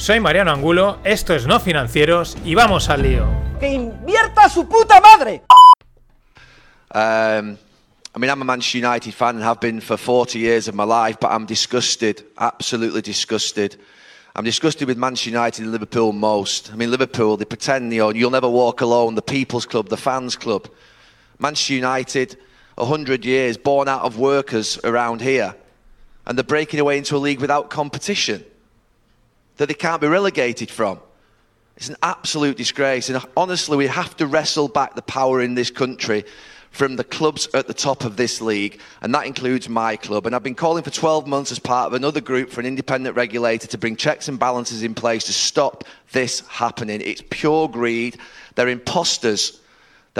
Soy Mariano Angulo, esto es No Financieros y vamos al lío. ¡Que invierta su puta madre! Um, I mean, I'm a Manchester United fan and have been for 40 years of my life, but I'm disgusted, absolutely disgusted. I'm disgusted with Manchester United and Liverpool most. I mean, Liverpool, they pretend, you know, you'll never walk alone, the people's club, the fans club. Manchester United, 100 years, born out of workers around here. And they're breaking away into a league without competition that they can't be relegated from. It's an absolute disgrace. And honestly, we have to wrestle back the power in this country from the clubs at the top of this league, and that includes my club. And I've been calling for 12 months as part of another group for an independent regulator to bring checks and balances in place to stop this happening. It's pure greed. They're imposters.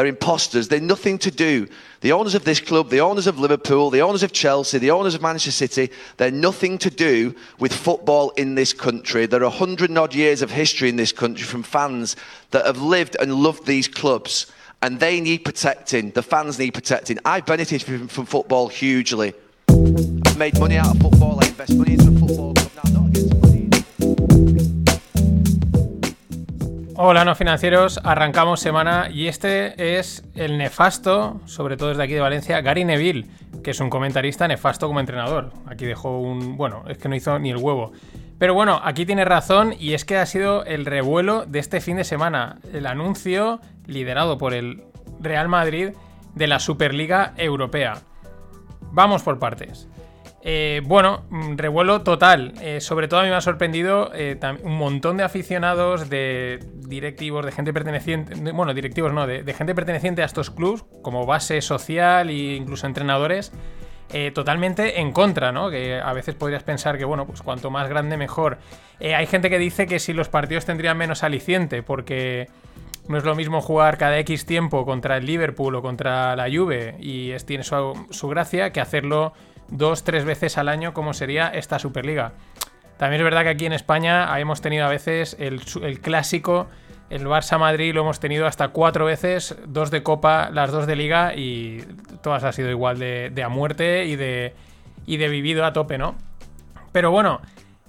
They're imposters. They're nothing to do. The owners of this club, the owners of Liverpool, the owners of Chelsea, the owners of Manchester City, they're nothing to do with football in this country. There are a hundred odd years of history in this country from fans that have lived and loved these clubs. And they need protecting. The fans need protecting. I've benefited from, from football hugely. I've made money out of football. I invest money into football Hola no financieros, arrancamos semana y este es el nefasto, sobre todo desde aquí de Valencia, Gary Neville, que es un comentarista nefasto como entrenador. Aquí dejó un... bueno, es que no hizo ni el huevo. Pero bueno, aquí tiene razón y es que ha sido el revuelo de este fin de semana. El anuncio, liderado por el Real Madrid, de la Superliga Europea. Vamos por partes. Eh, bueno, mm, revuelo total. Eh, sobre todo a mí me ha sorprendido eh, un montón de aficionados, de directivos, de gente perteneciente, bueno, directivos no, de, gente perteneciente a estos clubs, como base social e incluso entrenadores, eh, totalmente en contra, ¿no? Que a veces podrías pensar que, bueno, pues cuanto más grande mejor. Eh, hay gente que dice que si los partidos tendrían menos aliciente, porque no es lo mismo jugar cada X tiempo contra el Liverpool o contra la Juve y es, tiene su, su gracia que hacerlo dos, tres veces al año como sería esta Superliga. También es verdad que aquí en España hemos tenido a veces el, clásico, el Barça-Madrid lo hemos tenido hasta cuatro veces, dos de Copa, las dos de Liga y todas ha sido igual de, a muerte y de, vivido a tope, ¿no? Pero bueno,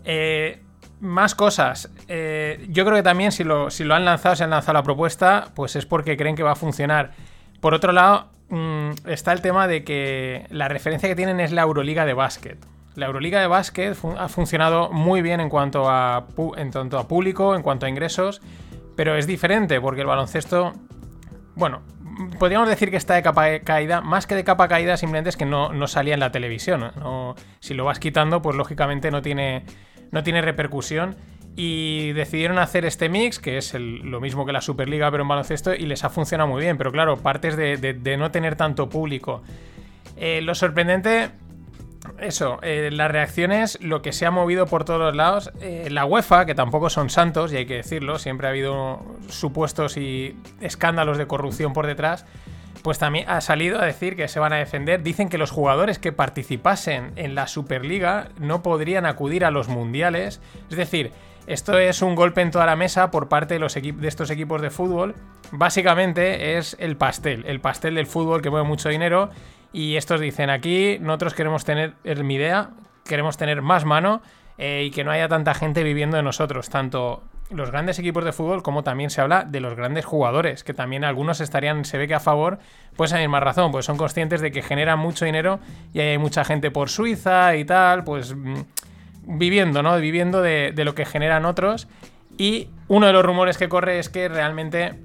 eh, más cosas. Eh, yo creo que también si lo, si lo han lanzado, si han lanzado la propuesta, pues es porque creen que va a funcionar. Por otro lado, mm, está el tema de que la referencia que tienen es la Euroliga de básquet. La Euroliga de básquet ha funcionado muy bien en cuanto, a, en a público, en cuanto a ingresos, pero es diferente porque el baloncesto bueno, podríamos decir que está de capa caída, más que de capa caída, simplemente es que no, no salía en la televisión. si lo vas quitando, pues lógicamente no tiene, no tiene repercusión. Y decidieron hacer este mix, que es lo mismo que la Superliga, pero en baloncesto, y les ha funcionado muy bien. Pero claro, partes de, de- de no tener tanto público. Eh, lo sorprendente eso, eh, las reacciones, lo que se ha movido por todos los lados. eh, la UEFA, que tampoco son santos, y hay que decirlo, siempre ha habido supuestos y escándalos de corrupción por detrás, pues también ha salido a decir que se van a defender. Dicen que los jugadores que participasen en la Superliga no podrían acudir a los mundiales. Es decir, esto es un golpe en toda la mesa por parte de, de estos equipos de fútbol. Básicamente es el pastel, el pastel del fútbol que mueve mucho dinero. Y estos dicen aquí, nosotros queremos tener, es mi idea, queremos tener más mano eh, y que no haya tanta gente viviendo de nosotros, tanto los grandes equipos de fútbol como también se habla de los grandes jugadores, que también algunos estarían, se ve que a favor, pues a misma razón, pues son conscientes de que generan mucho dinero y hay mucha gente por Suiza y tal, pues mm, viviendo, ¿no? Viviendo de, lo que generan otros. Y uno de los rumores que corre es que realmente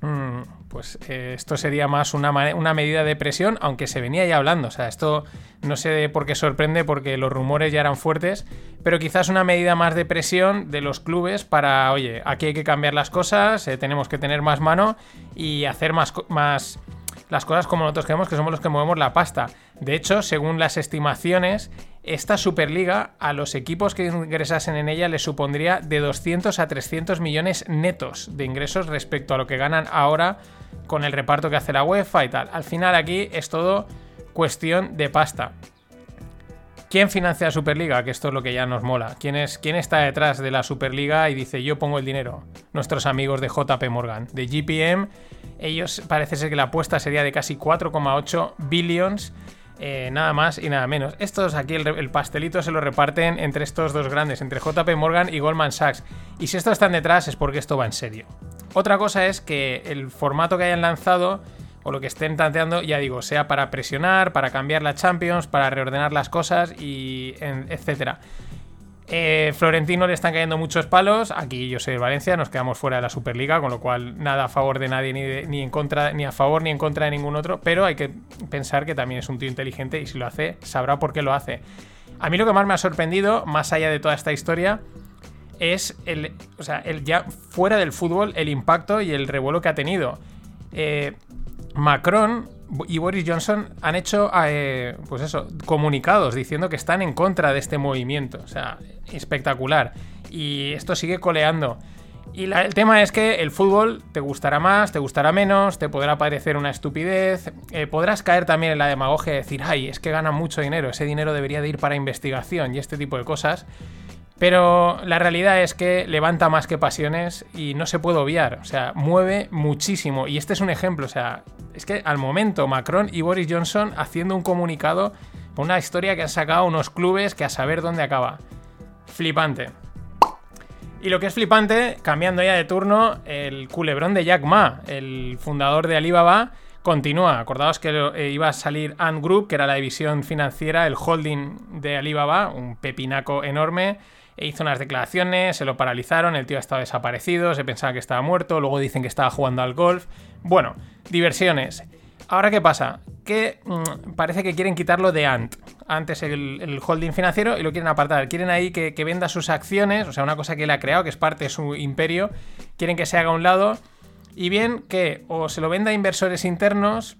Mm, pues eh, esto sería más una, una medida de presión, aunque se venía ya hablando. O sea, esto no sé por qué sorprende, porque los rumores ya eran fuertes, pero quizás una medida más de presión de los clubes para, oye, aquí hay que cambiar las cosas, eh, tenemos que tener más mano y hacer más, más las cosas como nosotros queremos, que somos los que movemos la pasta. De hecho, según las estimaciones, esta Superliga a los equipos que ingresasen en ella les supondría de 200 a 300 millones netos de ingresos respecto a lo que ganan ahora con el reparto que hace la UEFA y tal. Al final aquí es todo cuestión de pasta. ¿Quién financia la Superliga? Que esto es lo que ya nos mola. ¿Quién, es, ¿Quién está detrás de la Superliga y dice yo pongo el dinero? Nuestros amigos de JP Morgan, de GPM. Ellos parece ser que la apuesta sería de casi 4,8 billions. Eh, nada más y nada menos. Estos aquí, el, pastelito se lo reparten entre estos dos grandes, entre JP Morgan y Goldman Sachs. Y si estos están detrás es porque esto va en serio. Otra cosa es que el formato que hayan lanzado o lo que estén tanteando, ya digo, sea para presionar, para cambiar la Champions, para reordenar las cosas y etcétera. Eh, Florentino le están cayendo muchos palos. Aquí yo soy de Valencia, nos quedamos fuera de la Superliga, con lo cual nada a favor de nadie, ni, en contra, ni a favor ni en contra de ningún otro. Pero hay que pensar que también es un tío inteligente y si lo hace, sabrá por qué lo hace. A mí lo que más me ha sorprendido, más allá de toda esta historia, es el, o sea, el ya fuera del fútbol, el impacto y el revuelo que ha tenido. Eh, Macron y Boris Johnson han hecho, eh, pues eso, comunicados diciendo que están en contra de este movimiento. O sea, espectacular. Y esto sigue coleando. Y el tema es que el fútbol te gustará más, te gustará menos, te podrá parecer una estupidez, eh, podrás caer también en la demagogia de decir, ay, es que ganan mucho dinero, ese dinero debería de ir para investigación y este tipo de cosas. Pero la realidad es que levanta más que pasiones y no se puede obviar. O sea, mueve muchísimo. Y este es un ejemplo. O sea, es que al momento Macron y Boris Johnson haciendo un comunicado con una historia que han sacado unos clubes que a saber dónde acaba. Flipante. Y lo que es flipante, cambiando ya de turno, el culebrón de Jack Ma, el fundador de Alibaba, continúa. Acordaos que eh, iba a salir Ant Group, que era la división financiera, el holding de Alibaba, un pepinaco enorme hizo unas declaraciones, se lo paralizaron, el tío estaba desaparecido, se pensaba que estaba muerto, luego dicen que estaba jugando al golf. Bueno, diversiones. Ahora, ¿qué pasa? Que mm, parece que quieren quitarlo de Ant. Antes el, el, holding financiero y lo quieren apartar. Quieren ahí que, venda sus acciones, o sea, una cosa que él ha creado, que es parte de su imperio. Quieren que se haga a un lado. Y bien que o se lo venda a inversores internos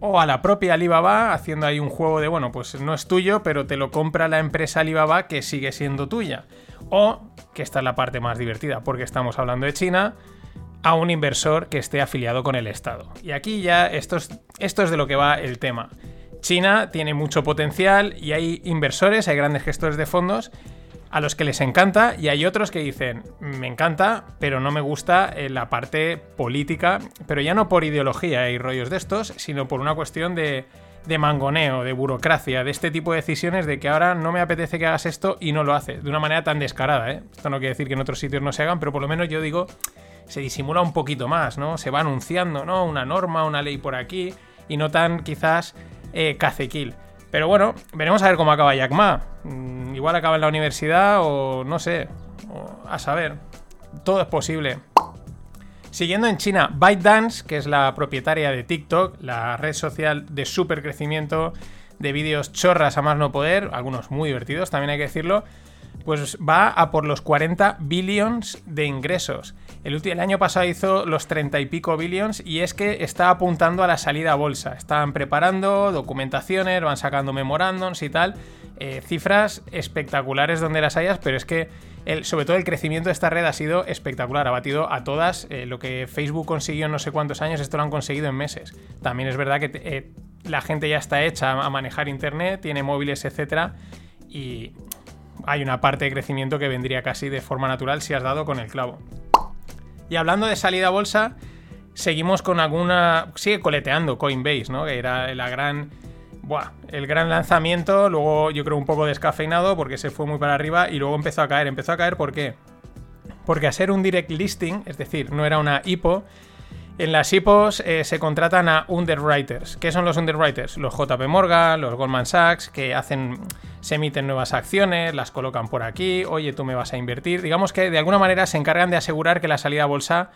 o a la propia Alibaba haciendo ahí un juego de, bueno, pues no es tuyo, pero te lo compra la empresa Alibaba que sigue siendo tuya. O, que esta es la parte más divertida, porque estamos hablando de China, a un inversor que esté afiliado con el Estado. Y aquí ya esto es, esto es de lo que va el tema. China tiene mucho potencial y hay inversores, hay grandes gestores de fondos a los que les encanta y hay otros que dicen, me encanta, pero no me gusta eh, la parte política, pero ya no por ideología y rollos de estos, sino por una cuestión de, de mangoneo, de burocracia, de este tipo de decisiones de que ahora no me apetece que hagas esto y no lo hace, de una manera tan descarada. ¿eh? Esto no quiere decir que en otros sitios no se hagan, pero por lo menos yo digo, se disimula un poquito más, ¿no? Se va anunciando, ¿no? Una norma, una ley por aquí y no tan quizás eh, cacequil. Pero bueno, veremos a ver cómo acaba Jack Ma. Mm, igual acaba en la universidad o no sé. a saber. Todo es posible. Siguiendo en China, ByteDance, que es la propietaria de TikTok, la red social de super crecimiento de vídeos chorras a más no poder, algunos muy divertidos, también hay que decirlo, pues va a por los 40 billions de ingresos. El, año pasado hizo los 30 y pico billions y es que está apuntando a la salida a bolsa. Están preparando documentaciones, van sacando memorándums y tal. Eh, cifras espectaculares donde las hayas, pero es que sobre todo el crecimiento de esta red ha sido espectacular. Ha batido a todas. Eh, lo que Facebook consiguió en no sé cuántos años, esto lo han conseguido en meses. También es verdad que eh, la gente ya está hecha a manejar Internet, tiene móviles, etcétera. Y hay una parte de crecimiento que vendría casi de forma natural si has dado con el clavo. Y hablando de salida a bolsa, seguimos con alguna. Sigue coleteando Coinbase, ¿no? Que era la gran. Buah, el gran lanzamiento. Luego yo creo un poco descafeinado porque se fue muy para arriba y luego empezó a caer. Empezó a caer ¿por qué? Porque a ser un direct listing, es decir, no era una IPO, en las IPOs eh, se contratan a underwriters. ¿Qué son los underwriters? Los JP Morgan, los Goldman Sachs, que hacen, se emiten nuevas acciones, las colocan por aquí, oye, tú me vas a invertir. Digamos que de alguna manera se encargan de asegurar que la salida a bolsa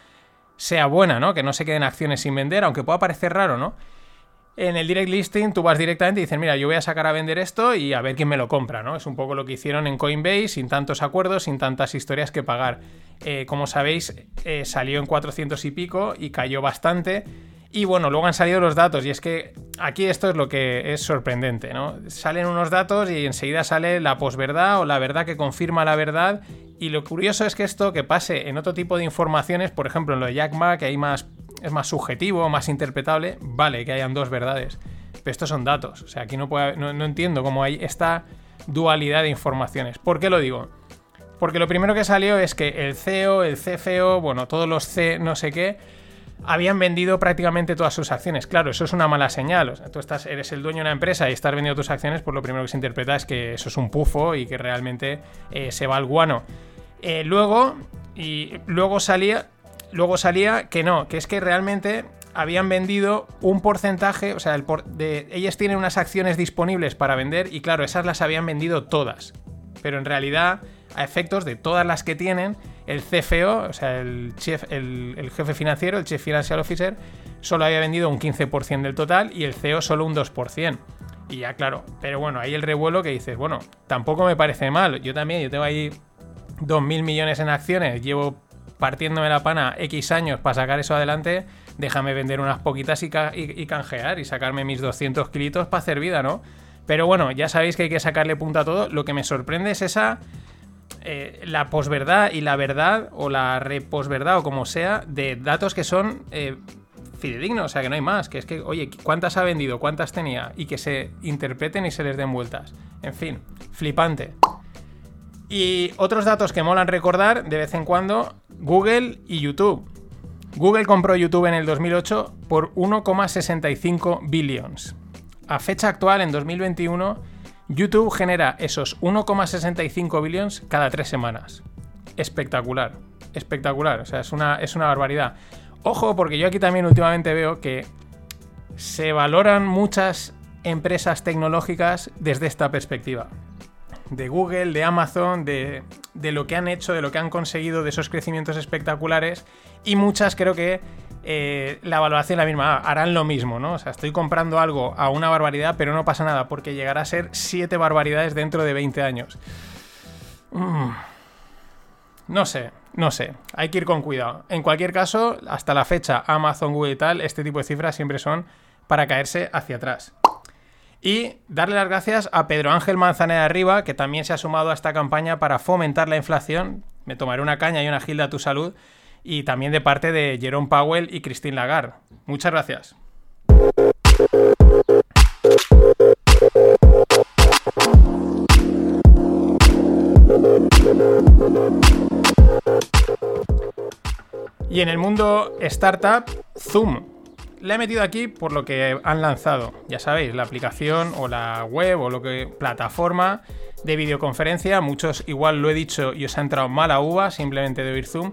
sea buena, ¿no? Que no se queden acciones sin vender, aunque pueda parecer raro, ¿no? En el direct listing tú vas directamente y dices, mira, yo voy a sacar a vender esto y a ver quién me lo compra, ¿no? Es un poco lo que hicieron en Coinbase, sin tantos acuerdos, sin tantas historias que pagar. Eh, como sabéis, eh, salió en 400 y pico y cayó bastante. Y bueno, luego han salido los datos y es que aquí esto es lo que es sorprendente, ¿no? Salen unos datos y enseguida sale la posverdad o la verdad que confirma la verdad y lo curioso es que esto que pase en otro tipo de informaciones, por ejemplo en lo de Jack Ma, que hay más, es más subjetivo, más interpretable, vale que hayan dos verdades, pero estos son datos, o sea, aquí no, no, entiendo cómo hay esta dualidad de informaciones. ¿Por qué lo digo? Porque lo primero que salió es que el CEO, el CFO, bueno, todos los C no sé qué, habían vendido prácticamente todas sus acciones. Claro, eso es una mala señal. O sea, tú estás, eres el dueño de una empresa y estás vendiendo tus acciones, pues lo primero que se interpreta es que eso es un pufo y que realmente eh, se va al guano. Eh, luego, y luego salía, luego salía que no, que es que realmente habían vendido un porcentaje, o sea, el de, ellas tienen unas acciones disponibles para vender y claro, esas las habían vendido todas. Pero en realidad, a efectos de todas las que tienen, el CFO, o sea, el, jefe financiero, el Chief Financial Officer, solo había vendido un 15% del total y el CEO solo un 2%. Y ya, claro, pero bueno, ahí el revuelo que dices, bueno, tampoco me parece mal. Yo también, yo tengo ahí 2.000 millones en acciones, llevo partiéndome la pana X años para sacar eso adelante, déjame vender unas poquitas y, canjear y sacarme mis 200 kilitos para hacer vida, ¿no? Pero bueno, ya sabéis que hay que sacarle punta a todo. Lo que me sorprende es esa eh, la posverdad y la verdad, o la reposverdad, o como sea, de datos que son eh, fidedignos, o sea, que no hay más. Que es que, oye, ¿cuántas ha vendido? ¿Cuántas tenía? Y que se interpreten y se les den vueltas. En fin, flipante. Y otros datos que molan recordar de vez en cuando, Google y YouTube. Google compró YouTube en el 2008 por 1,65 billions. A fecha actual, en 2021, YouTube genera esos 1,65 billions cada tres semanas. Espectacular, espectacular, o sea, es una, es una barbaridad. Ojo, porque yo aquí también últimamente veo que se valoran muchas empresas tecnológicas desde esta perspectiva. De Google, de Amazon, de, de, lo que han hecho, de lo que han conseguido, de esos crecimientos espectaculares. Y muchas creo que eh, la valoración es la misma. Ah, harán lo mismo, ¿no? O sea, estoy comprando algo a una barbaridad, pero no pasa nada, porque llegará a ser siete barbaridades dentro de 20 años. Mm. No sé, no sé. Hay que ir con cuidado. En cualquier caso, hasta la fecha, Amazon, Google y tal, este tipo de cifras siempre son para caerse hacia atrás. Y darle las gracias a Pedro Ángel Manzanera Arriba, que también se ha sumado a esta campaña para fomentar la inflación. Me tomaré una caña y una gilda a tu salud y también de parte de Jerome Powell y Christine Lagarde. Muchas gracias. Y en el mundo startup, Zoom. La he metido aquí por lo que han lanzado. Ya sabéis, la aplicación o la web o lo que plataforma de videoconferencia. Muchos igual lo he dicho y os ha entrado mala uva simplemente de oír Zoom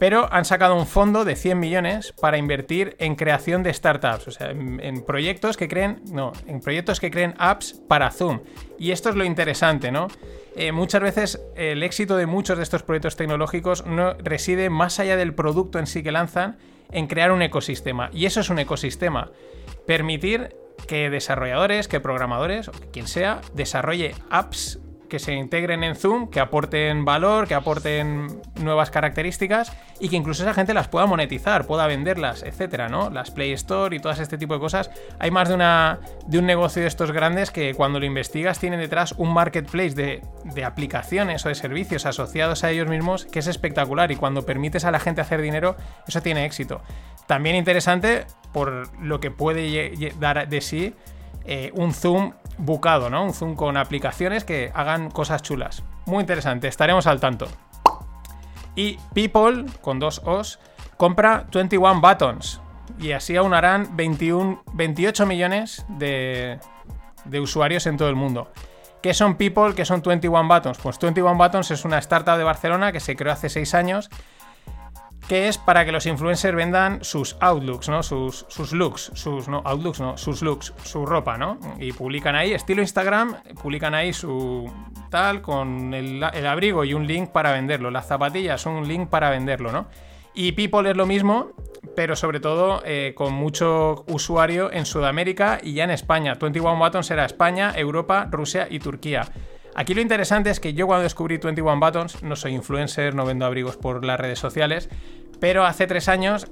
pero han sacado un fondo de 100 millones para invertir en creación de startups, o sea, en, proyectos que creen, no, en proyectos que creen apps para Zoom. Y esto es lo interesante, ¿no? Eh, muchas veces el éxito de muchos de estos proyectos tecnológicos no reside más allá del producto en sí que lanzan, en crear un ecosistema. Y eso es un ecosistema. Permitir que desarrolladores, que programadores, quien sea, desarrolle apps que se integren en Zoom, que aporten valor, que aporten nuevas características y que incluso esa gente las pueda monetizar, pueda venderlas, etcétera, ¿no? Las Play Store y todas este tipo de cosas. Hay más de, una, de un negocio de estos grandes que cuando lo investigas tienen detrás un marketplace de, de aplicaciones o de servicios asociados a ellos mismos que es espectacular y cuando permites a la gente hacer dinero, eso tiene éxito. También interesante por lo que puede dar de sí eh, un Zoom bucado, ¿no? Un Zoom con aplicaciones que hagan cosas chulas. Muy interesante, estaremos al tanto. Y People, con dos O's, compra 21 Buttons. Y así aunarán 21, 28 millones de, de usuarios en todo el mundo. ¿Qué son People? ¿Qué son 21 Buttons? Pues 21 Buttons es una startup de Barcelona que se creó hace 6 años que es para que los influencers vendan sus outlooks, ¿no? Sus, looks, sus no, outlooks, no, sus looks, su ropa, ¿no? Y publican ahí, estilo Instagram, publican ahí su tal con el, abrigo y un link para venderlo. Las zapatillas un link para venderlo, ¿no? Y People es lo mismo, pero sobre todo eh, con mucho usuario en Sudamérica y ya en España. 21 Buttons será España, Europa, Rusia y Turquía. Aquí lo interesante es que yo cuando descubrí 21 Buttons, no soy influencer, no vendo abrigos por las redes sociales, pero hace tres años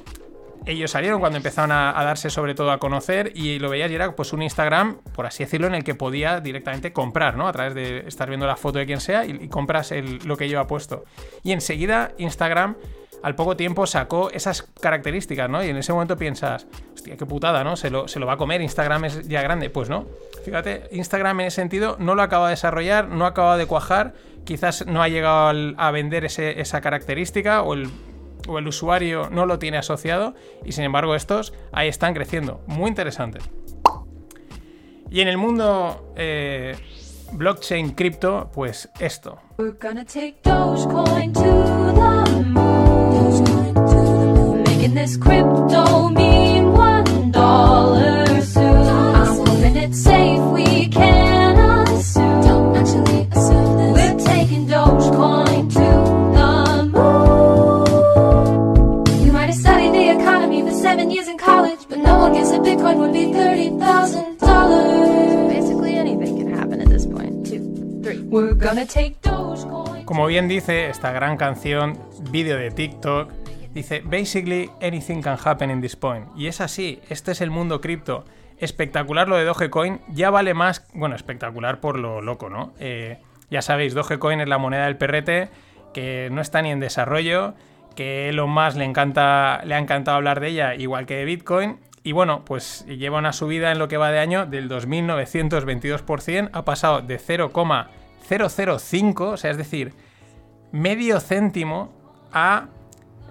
ellos salieron cuando empezaron a, darse sobre todo a conocer y lo veías y era pues un Instagram, por así decirlo, en el que podía directamente comprar, ¿no? A través de estar viendo la foto de quien sea y, compras lo que lleva puesto. Y enseguida Instagram al poco tiempo sacó esas características, ¿no? Y en ese momento piensas, hostia, qué putada, ¿no? Se lo, se lo va a comer, Instagram es ya grande. Pues no. Fíjate, Instagram en ese sentido no lo acaba de desarrollar, no acaba de cuajar, quizás no ha llegado a vender esa característica o el, o el usuario no lo tiene asociado y sin embargo estos ahí están creciendo. Muy interesante. Y en el mundo eh, blockchain cripto, pues esto. making We're gonna take Dogecoin. Como bien dice esta gran canción, vídeo de TikTok Dice, basically anything can happen in this point. Y es así, este es el mundo cripto. Espectacular lo de Dogecoin, ya vale más, bueno, espectacular por lo loco, ¿no? Eh, ya sabéis, Dogecoin es la moneda del perrete, que no está ni en desarrollo, que Elon Musk le, encanta, le ha encantado hablar de ella, igual que de Bitcoin. Y bueno, pues lleva una subida en lo que va de año del 2.922%, ha pasado de 0,005, o sea, es decir, medio céntimo a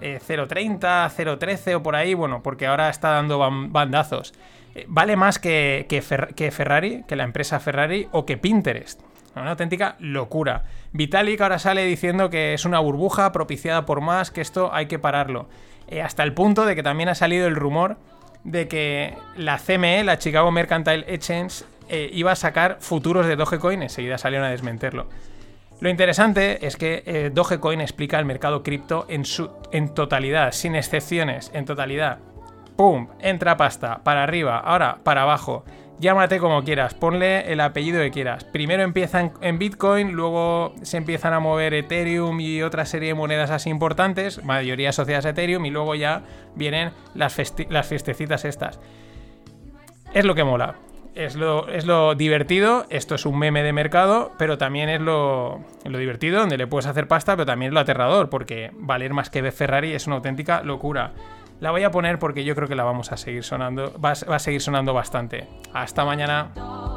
0.30, eh, 0.13 o por ahí, bueno, porque ahora está dando bandazos. Eh, vale más que, que, Ferrari, que la empresa Ferrari o que Pinterest. Una auténtica locura. Vitalik ahora sale diciendo que es una burbuja propiciada por más, que esto hay que pararlo. Eh, hasta el punto de que también ha salido el rumor de que la CME, la Chicago Mercantile Exchange, iba a sacar futuros de Dogecoin. Enseguida salieron a desmentirlo. Lo interesante es que eh, Dogecoin explica el mercado cripto en, su, totalidad, sin excepciones, en totalidad. ¡Pum! Entra pasta, para arriba, ahora para abajo. Llámate como quieras, ponle el apellido que quieras. Primero empiezan en Bitcoin, luego se empiezan a mover Ethereum y otra serie de monedas así importantes, mayoría asociadas a Ethereum, y luego ya vienen las, las fiestecitas estas. Es lo que mola es lo, es lo divertido, esto es un meme de mercado, pero también es lo, lo divertido, donde le puedes hacer pasta, pero también es lo aterrador, porque valer más que Ferrari es una auténtica locura. La voy a poner porque yo creo que la vamos a seguir sonando, va, va a seguir sonando bastante. Hasta mañana.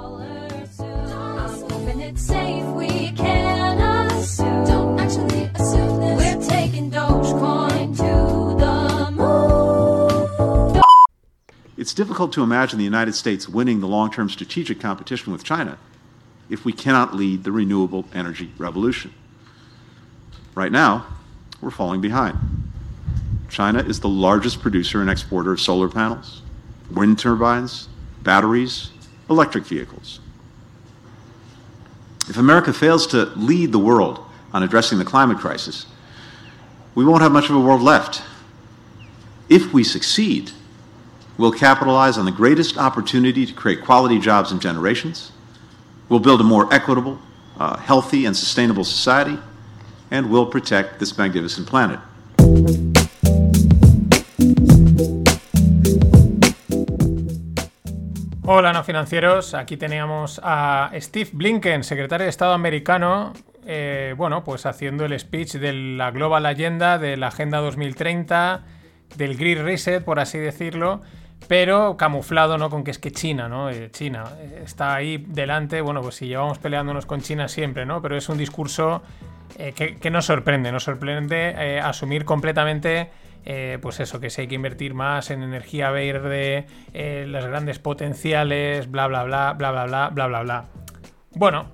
It's difficult to imagine the United States winning the long term strategic competition with China if we cannot lead the renewable energy revolution. Right now, we're falling behind. China is the largest producer and exporter of solar panels, wind turbines, batteries, electric vehicles. If America fails to lead the world on addressing the climate crisis, we won't have much of a world left. If we succeed, We'll capitalize on the greatest opportunity to create quality jobs in generations. We'll build a more equitable, uh, healthy, and sustainable society. And we'll protect this magnificent planet. Hola, no financieros. Aquí teníamos a Steve Blinken, secretario de Estado americano, eh, bueno, pues haciendo el speech de la Global Agenda, de la Agenda 2030, del Green Reset, por así decirlo, pero camuflado, ¿no? Con que es que China, ¿no? Eh, China eh, está ahí delante, bueno, pues si llevamos peleándonos con China siempre, ¿no? Pero es un discurso eh, que, que, nos sorprende, nos sorprende asumir completamente... Pues eso, que si hay que invertir más en energía verde, las grandes potenciales, bla bla bla, bla bla bla, bla bla bla. Bueno,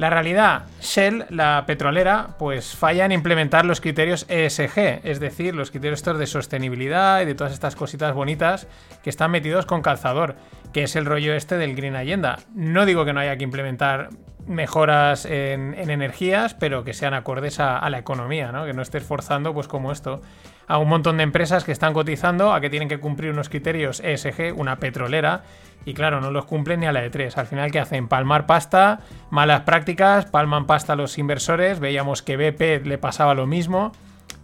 la realidad, Shell, la petrolera, pues falla en implementar los criterios ESG, es decir, los criterios estos de sostenibilidad y de todas estas cositas bonitas que están metidos con calzador, que es el rollo este del Green Agenda. No digo que no haya que implementar mejoras en, energías, pero que sean acordes a, la economía, ¿no? Que no estés forzando, pues como esto, a un montón de empresas que están cotizando a que tienen que cumplir unos criterios ESG, una petrolera, y claro, no los cumplen ni a la de tres. Al final, ¿qué hacen? Palmar pasta, malas prácticas, palman pasta a los inversores. Veíamos que BP le pasaba lo mismo.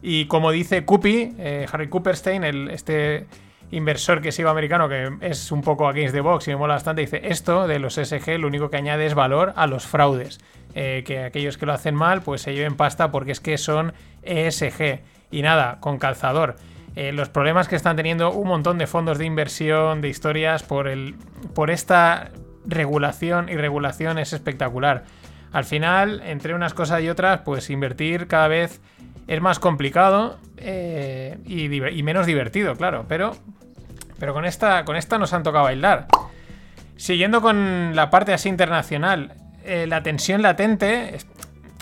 Y como dice Cupi, eh, Harry Cooperstein, el, este inversor que sigo americano, que es un poco against the box y me mola bastante, dice, esto de los ESG lo único que añade es valor a los fraudes. Eh, que aquellos que lo hacen mal, pues se lleven pasta porque es que son ESG. Y nada, con calzador. Eh, los problemas que están teniendo un montón de fondos de inversión, de historias, por, el, por esta regulación y regulación es espectacular. Al final, entre unas cosas y otras, pues invertir cada vez es más complicado eh, y, menos divertido, claro. Pero, pero con, esta, con esta nos han tocado bailar. Siguiendo con la parte así internacional, eh, la tensión latente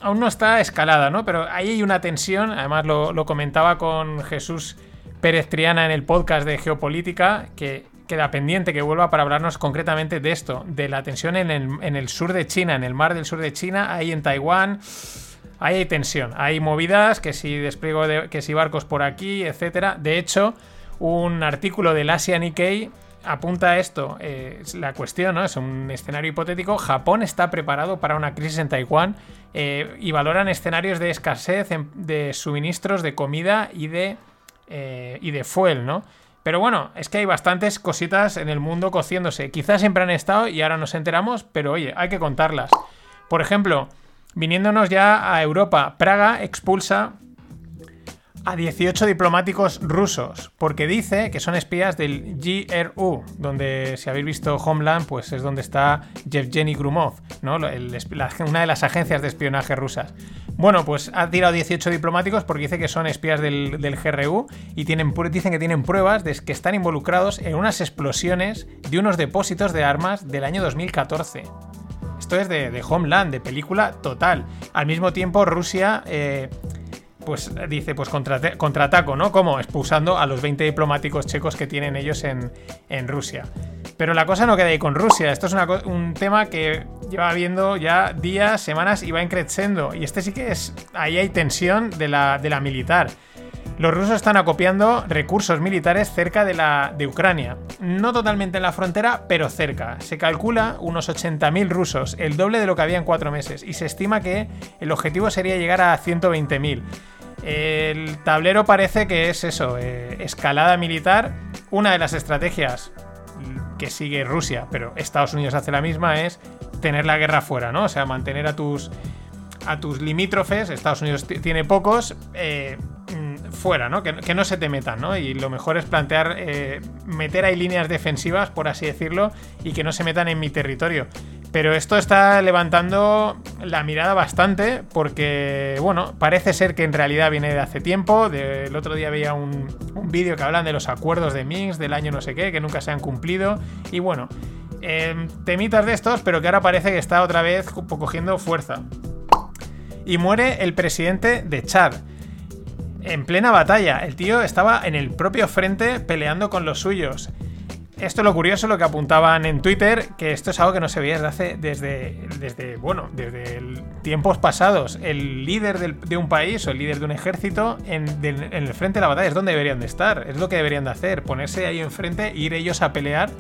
aún no está escalada, ¿no? Pero ahí hay una tensión, además lo, comentaba con Jesús Pérez Triana en el podcast de Geopolítica, que queda pendiente que vuelva para hablarnos concretamente de esto, de la tensión en el, sur de China, en el mar del sur de China, ahí en Taiwán. Ahí hay tensión, hay movidas, que si despliego de, que si barcos por aquí, etcétera. De hecho, un artículo del Asia Nikkei apunta esto, eh, la cuestión, ¿no? Es un escenario hipotético. Japón está preparado para una crisis en Taiwán eh, y valoran escenarios de escasez de suministros de comida y de, eh, y de fuel, ¿no? Pero bueno, es que hay bastantes cositas en el mundo cociéndose. Quizás siempre han estado y ahora nos enteramos, pero oye, hay que contarlas. Por ejemplo, viniéndonos ya a Europa, Praga expulsa a 18 diplomáticos rusos, porque dice que son espías del GRU, donde si habéis visto Homeland, pues es donde está Yevgeny Grumov, ¿no? una de las agencias de espionaje rusas. Bueno, pues ha tirado 18 diplomáticos porque dice que son espías del, GRU y tienen, dicen que tienen pruebas de que están involucrados en unas explosiones de unos depósitos de armas del año 2014. Esto es de, Homeland, de película total. Al mismo tiempo, Rusia... Eh, pues dice, pues contraataco, ¿no? Como expulsando a los 20 diplomáticos checos que tienen ellos en, Rusia. Pero la cosa no queda ahí con Rusia. Esto es un tema que lleva viendo ya días, semanas y va increciendo. Y este sí que es. Ahí hay tensión de la, de la militar. Los rusos están acopiando recursos militares cerca de, la, de Ucrania. No totalmente en la frontera, pero cerca. Se calcula unos 80.000 rusos, el doble de lo que había en cuatro meses. Y se estima que el objetivo sería llegar a 120.000. El tablero parece que es eso, eh, escalada militar. Una de las estrategias que sigue Rusia, pero Estados Unidos hace la misma, es tener la guerra fuera, ¿no? O sea, mantener a tus, a tus limítrofes, Estados Unidos tiene pocos, eh, mm, fuera, ¿no? Que, no se te metan, ¿no? Y lo mejor es plantear, eh, meter ahí líneas defensivas, por así decirlo, y que no se metan en mi territorio. Pero esto está levantando la mirada bastante porque, bueno, parece ser que en realidad viene de hace tiempo. el otro día veía un, vídeo que hablan de los acuerdos de Minsk del año no sé qué, que nunca se han cumplido. Y bueno, em, temitas de estos, pero que ahora parece que está otra vez cogiendo fuerza. Y muere el presidente de Chad. En plena batalla, el tío estaba en el propio frente peleando con los suyos. Esto es lo curioso, lo que apuntaban en Twitter, que esto es algo que no se veía desde desde, bueno, desde tiempos pasados. El líder de un país o el líder de un ejército en, el frente de la batalla es donde deberían de estar, es lo que deberían de hacer, ponerse ahí enfrente, ir ellos a pelear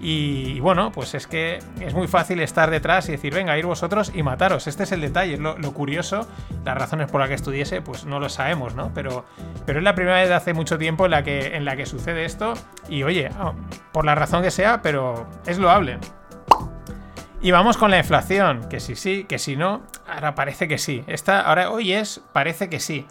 y, bueno, pues es que es muy fácil estar detrás y decir, venga, ir vosotros y mataros. Este es el detalle, lo, lo, curioso. Las razones por las que estudiese, pues no lo sabemos, ¿no? Pero, pero es la primera vez de hace mucho tiempo en la que, en la que sucede esto. Y oye, ah, por la razón que sea, pero es loable. Y vamos con la inflación, que si sí, que si no, ahora parece que sí. Esta, ahora hoy es, parece que sí.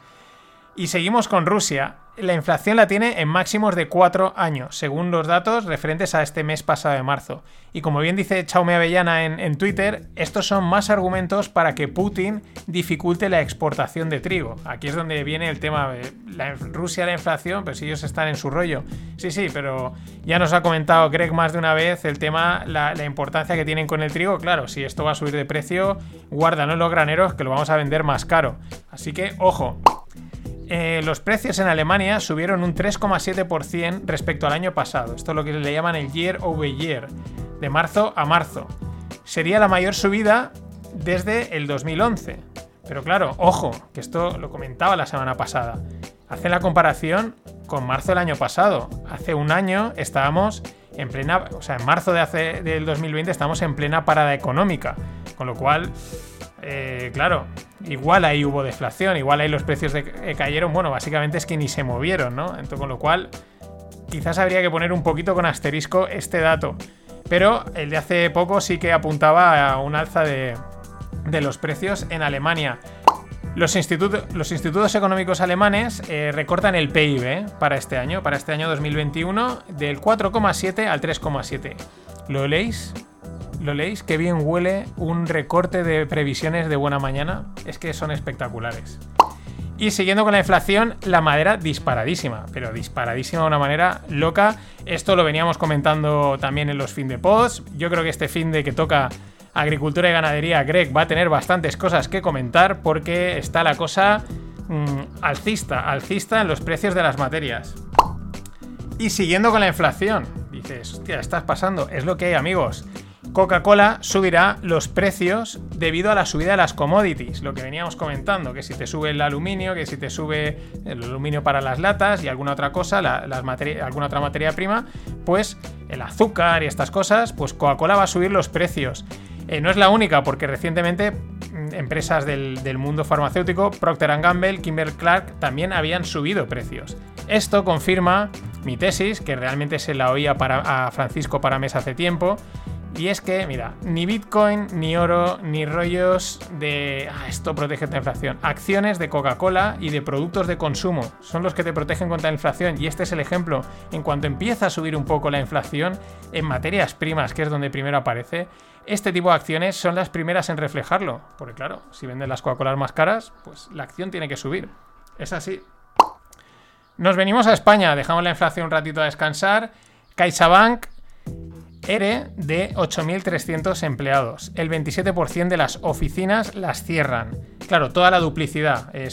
Y seguimos con Rusia la inflación la tiene en máximos de 4 años, según los datos referentes a este mes pasado de marzo. Y como bien dice Chaume Avellana en, Twitter, estos son más argumentos para que Putin dificulte la exportación de trigo. Aquí es donde viene el tema de la, Rusia, la inflación, pues ellos están en su rollo. Sí, sí, pero ya nos ha comentado Greg más de una vez el tema, la, la importancia que tienen con el trigo. Claro, si esto va a subir de precio, guárdanos los graneros que lo vamos a vender más caro. Así que, ojo, eh, los precios en Alemania subieron un 3,7% respecto al año pasado. Esto es lo que le llaman el year over year, de marzo a marzo. Sería la mayor subida desde el 2011. Pero claro, ojo, que esto lo comentaba la semana pasada. Hace la comparación con marzo del año pasado. Hace un año estábamos en plena, o sea, en marzo de hace, del 2020 estamos en plena parada económica. Con lo cual, eh, claro, igual ahí hubo deflación, igual ahí los precios de, eh, cayeron, bueno, básicamente es que ni se movieron, ¿no? Entonces, con lo cual, quizás habría que poner un poquito con asterisco este dato. Pero el de hace poco sí que apuntaba a un alza de, los precios en Alemania. Los, los institutos económicos alemanes eh, recortan el PIB para este año, para este año 2021, del 4,7 al 3,7. ¿Lo leéis? ¿Lo leéis? Qué bien huele un recorte de previsiones de buena mañana. Es que son espectaculares. Y siguiendo con la inflación, la madera disparadísima, pero disparadísima de una manera loca. Esto lo veníamos comentando también en los fin de pods. Yo creo que este fin de que toca agricultura y ganadería, Greg va a tener bastantes cosas que comentar porque está la cosa mm, alcista, alcista en los precios de las materias. Y siguiendo con la inflación, dices, hostia, estás pasando, es lo que hay amigos. Coca-Cola subirá los precios debido a la subida de las commodities, lo que veníamos comentando, que si te sube el aluminio, que si te sube el aluminio para las latas y alguna otra cosa, alguna otra materia prima, pues el azúcar y estas cosas, pues Coca-Cola va a subir los precios. Eh, no es la única, porque recientemente mm, empresas del, mundo farmacéutico, Procter Gamble, Kimber Clark, también habían subido precios. Esto confirma mi tesis, que realmente se la oía para, a Francisco Paramés hace tiempo, y es que, mira, ni Bitcoin, ni oro, ni rollos de ah, esto protege la inflación. Acciones de Coca-Cola y de productos de consumo son los que te protegen contra la inflación. Y este es el ejemplo. En cuanto empieza a subir un poco la inflación en materias primas, que es donde primero aparece, este tipo de acciones son las primeras en reflejarlo. Porque claro, si venden las Coca-Colas más caras, pues la acción tiene que subir. Es así. Nos venimos a España, dejamos la inflación un ratito a descansar. CaixaBank ERE de 8.300 empleados. El 27% de las oficinas las cierran. Claro, toda la duplicidad. Eh,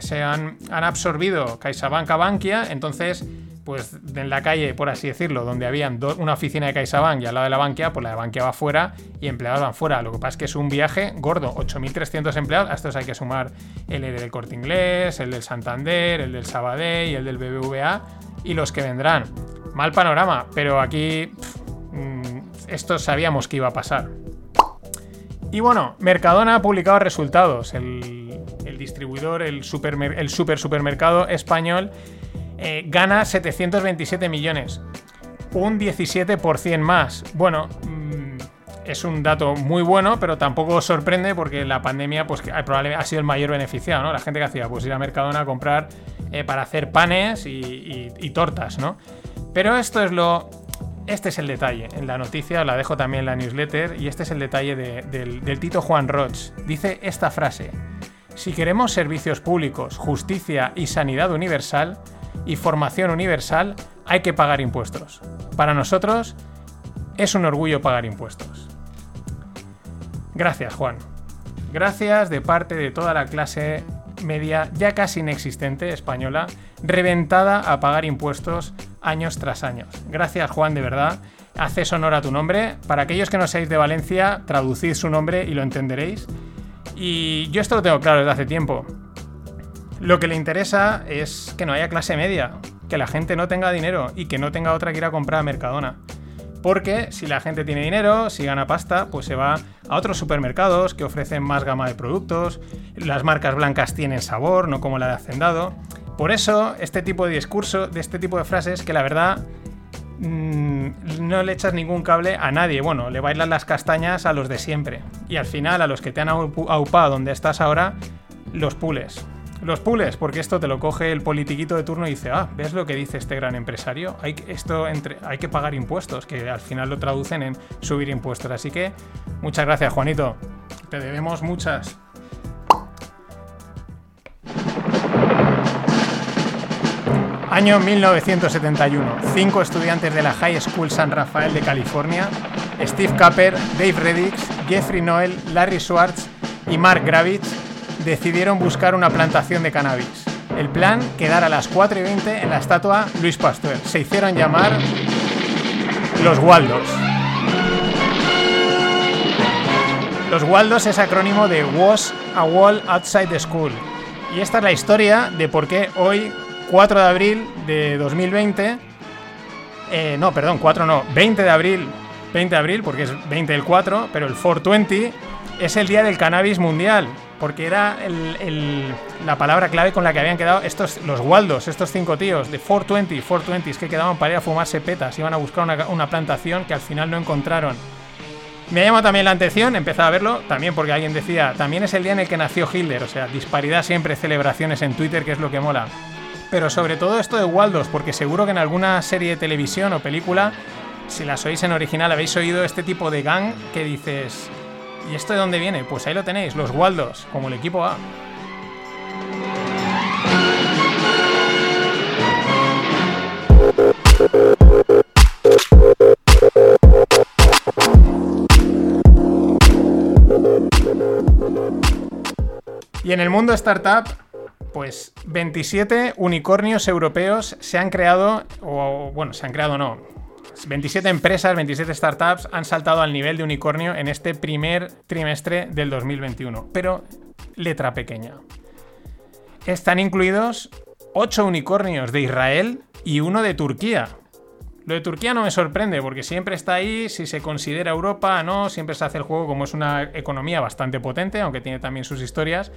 se, han, absorbido CaixaBank a Bankia, entonces pues en la calle, por así decirlo, donde habían una oficina de CaixaBank y al lado de la Bankia, pues la de Bankia va fuera y empleados van fuera. Lo que pasa es que es un viaje gordo, 8.300 empleados, a estos hay que sumar el del Corte Inglés, el del Santander, el del Sabadell y el del BBVA y los que vendrán. Mal panorama, pero aquí esto sabíamos que iba a pasar. Y bueno, Mercadona ha publicado resultados. El, distribuidor, el, super supermercado español eh, gana 727 millones. Un 17% más. Bueno, mm, es un dato muy bueno, pero tampoco sorprende porque la pandemia pues, probablemente ha sido el mayor beneficiado, ¿no? La gente que hacía, pues ir a Mercadona a comprar eh, para hacer panes y, tortas, ¿no? Pero esto es lo... Este es el detalle. En la noticia la dejo también en la newsletter y este es el detalle del, del Tito Juan Roch. Dice esta frase. Si queremos servicios públicos, justicia y sanidad universal, y formación universal, hay que pagar impuestos. Para nosotros es un orgullo pagar impuestos. Gracias, Juan. Gracias de parte de toda la clase media ya casi inexistente española, reventada a pagar impuestos años tras años. Gracias, Juan, de verdad. Haces honor a tu nombre. Para aquellos que no seáis de Valencia, traducid su nombre y lo entenderéis. Y yo esto lo tengo claro desde hace tiempo. Lo que le interesa es que no haya clase media, que la gente no tenga dinero y que no tenga otra que ir a comprar a Mercadona. Porque si la gente tiene dinero, si gana pasta, pues se va a otros supermercados que ofrecen más gama de productos, las marcas blancas tienen sabor, no como la de Hacendado. Por eso, este tipo de discurso, de este tipo de frases, que la verdad mm, no le echas ningún cable a nadie. Bueno, le bailan las castañas a los de siempre. Y al final, a los que te han aupado donde estás ahora, los pules. Los pules, porque esto te lo coge el politiquito de turno y dice, ah, ¿ves lo que dice este gran empresario? Hay, esto entre, hay que pagar impuestos, que al final lo traducen en subir impuestos. Así que muchas gracias, Juanito. Te debemos muchas. Año 1971. Cinco estudiantes de la High School San Rafael de California, Steve Capper, Dave Reddix, Jeffrey Noel, Larry Schwartz y Mark Gravitz decidieron buscar una plantación de cannabis. El plan, quedar a las 4 y 20 en la estatua Luis Pasteur. Se hicieron llamar los Waldos. Los Waldos es acrónimo de Was a Wall Outside the School. Y esta es la historia de por qué hoy, 4 de abril de 2020, eh, no, perdón, 4 no, 20 de abril 20 de abril, porque es 20 del 4, pero el 420 es el día del cannabis mundial, porque era la palabra clave con la que habían quedado estos, los Waldos, estos cinco tíos de 420, 420, es que quedaban para ir a fumarse petas, iban a buscar una, una plantación que al final no encontraron. Me ha llamado también la atención, empezaba a verlo, también porque alguien decía, también es el día en el que nació Hitler, o sea, disparidad siempre, celebraciones en Twitter, que es lo que mola. Pero sobre todo esto de Waldos, porque seguro que en alguna serie de televisión o película, si las oís en original, habéis oído este tipo de gang que dices, ¿y esto de dónde viene? Pues ahí lo tenéis, los Waldos, como el equipo A. Y en el mundo startup, pues 27 unicornios europeos se han creado, o bueno, se han creado no. 27 empresas, 27 startups han saltado al nivel de unicornio en este primer trimestre del 2021. Pero letra pequeña. Están incluidos 8 unicornios de Israel y uno de Turquía. Lo de Turquía no me sorprende porque siempre está ahí, si se considera Europa, no, siempre se hace el juego como es una economía bastante potente, aunque tiene también sus historias,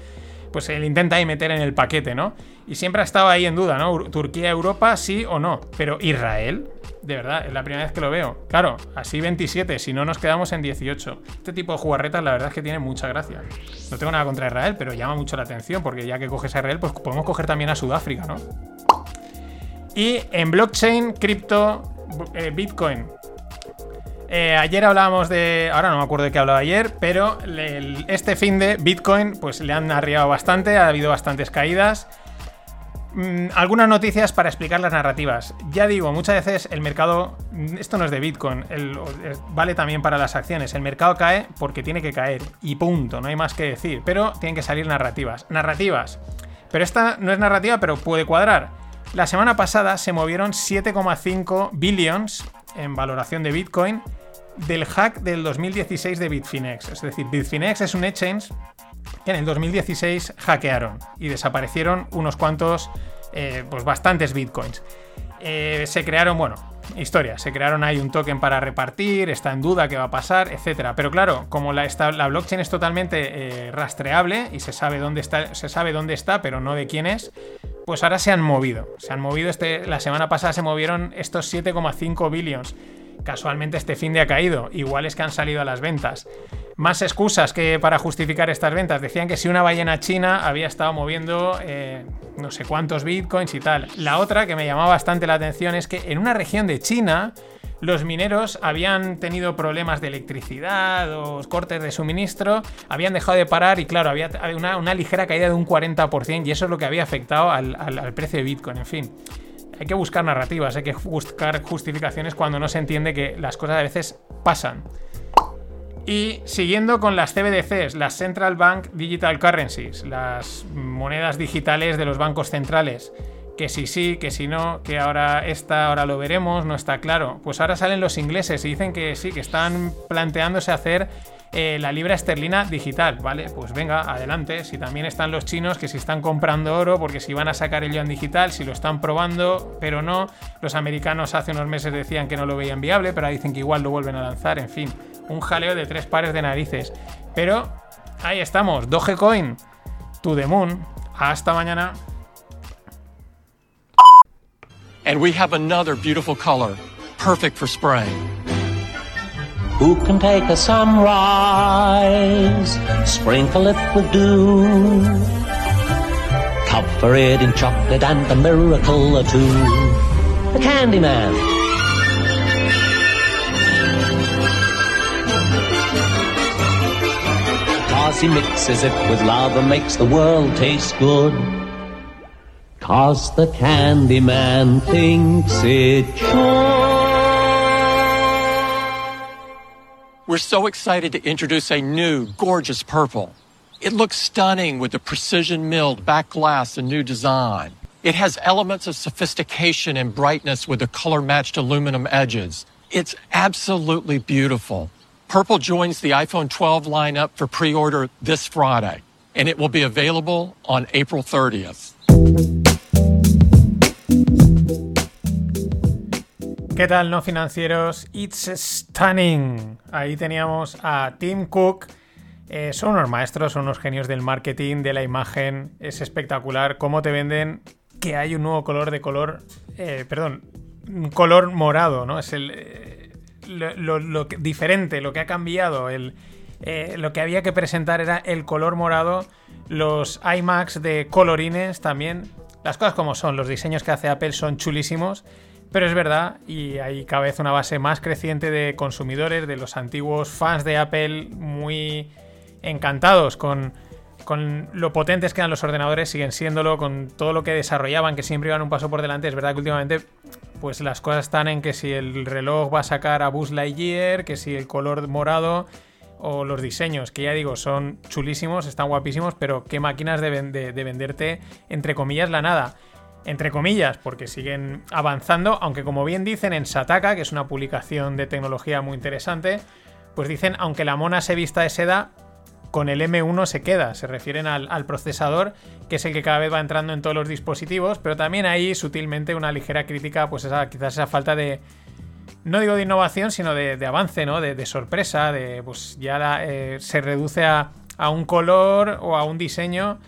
pues él intenta ahí meter en el paquete, ¿no? Y siempre ha estado ahí en duda, ¿no? Turquía, Europa, sí o no. Pero Israel, de verdad, es la primera vez que lo veo. Claro, así 27, si no nos quedamos en 18. Este tipo de jugarretas la verdad es que tiene mucha gracia. No tengo nada contra Israel, pero llama mucho la atención porque ya que coges a Israel, pues podemos coger también a Sudáfrica, ¿no? Y en blockchain, cripto, eh, Bitcoin. Eh, ayer hablábamos de. Ahora no me acuerdo de qué hablaba ayer, pero este fin de Bitcoin, pues le han arriado bastante, ha habido bastantes caídas. Mm, algunas noticias para explicar las narrativas. Ya digo, muchas veces el mercado. mm, Esto no es de Bitcoin, vale también para las acciones. El mercado cae porque tiene que caer. Y punto, no hay más que decir. Pero tienen que salir narrativas. Narrativas. Pero esta no es narrativa, pero puede cuadrar. La semana pasada se movieron 7,5 billions en valoración de Bitcoin del hack del 2016 de Bitfinex. Es decir, Bitfinex es un exchange que en el 2016 hackearon y desaparecieron unos cuantos, eh, pues bastantes bitcoins. Eh, se crearon, bueno, historias, se crearon ahí un token para repartir, está en duda qué va a pasar, etcétera. Pero claro, como la blockchain es totalmente eh, rastreable y se sabe dónde está, se sabe dónde está, pero no de quién es, pues ahora se han movido. Se han movido este, la semana pasada se movieron estos 7,5 billions. Casualmente este fin de ha caído, igual es que han salido a las ventas. Más excusas que para justificar estas ventas. Decían que si una ballena china había estado moviendo eh, no sé cuántos bitcoins y tal. La otra que me llamaba bastante la atención es que en una región de China los mineros habían tenido problemas de electricidad o cortes de suministro, habían dejado de parar y claro, había una, una ligera caída de un 40% y eso es lo que había afectado al, al- al precio de Bitcoin. En fin, hay que buscar narrativas, hay que buscar justificaciones cuando no se entiende que las cosas a veces pasan. Y siguiendo con las CBDCs, las Central Bank Digital Currencies, las monedas digitales de los bancos centrales, que si sí, que si no, que ahora esta, ahora lo veremos, no está claro. Pues ahora salen los ingleses y dicen que sí, que están planteándose hacer eh, la libra esterlina digital, ¿vale? Pues venga, adelante. Si también están los chinos que si están comprando oro, porque si van a sacar el yuan digital, si lo están probando, pero no. Los americanos hace unos meses decían que no lo veían viable, pero ahora dicen que igual lo vuelven a lanzar, en fin. Un jaleo de tres pares de narices. Pero ahí estamos, Dogecoin, to the moon. Hasta mañana. And we have another beautiful color, perfect for spraying. Who can take a sunrise, sprinkle it with dew, cover it in chocolate and a miracle or two? The Candyman. Cause he mixes it with love and makes the world taste good. Cause the Candyman thinks it should. We're so excited to introduce a new, gorgeous purple. It looks stunning with the precision milled back glass and new design. It has elements of sophistication and brightness with the color matched aluminum edges. It's absolutely beautiful. Purple joins the iPhone 12 lineup for pre order this Friday, and it will be available on April 30th. ¿Qué tal, no financieros? It's stunning. Ahí teníamos a Tim Cook. Eh, son unos maestros, son unos genios del marketing, de la imagen. Es espectacular cómo te venden que hay un nuevo color de color. eh, perdón, color morado, ¿no? Es el. eh, lo, diferente, lo que ha cambiado. Lo que había que presentar era el color morado. Los iMacs de colorines también. Las cosas como son, los diseños que hace Apple son chulísimos. Pero es verdad, y hay cada vez una base más creciente de consumidores, de los antiguos fans de Apple, muy encantados con, con lo potentes que eran los ordenadores, siguen siéndolo, con todo lo que desarrollaban, que siempre iban un paso por delante. Es verdad que últimamente, pues las cosas están en que si el reloj va a sacar a Buzz Lightyear, que si el color morado o los diseños, que ya digo, son chulísimos, están guapísimos, pero qué máquinas de, de venderte, entre comillas, la nada. Entre comillas, porque siguen avanzando, aunque como bien dicen en Sataka, que es una publicación de tecnología muy interesante, pues dicen, aunque la mona se vista de seda, con el M1 se queda. Se refieren al, procesador, que es el que cada vez va entrando en todos los dispositivos, pero también ahí sutilmente una ligera crítica, pues esa, quizás esa falta de, no digo de innovación, sino de, avance, ¿no? De, sorpresa, de pues ya eh, se reduce a, a un color o a un diseño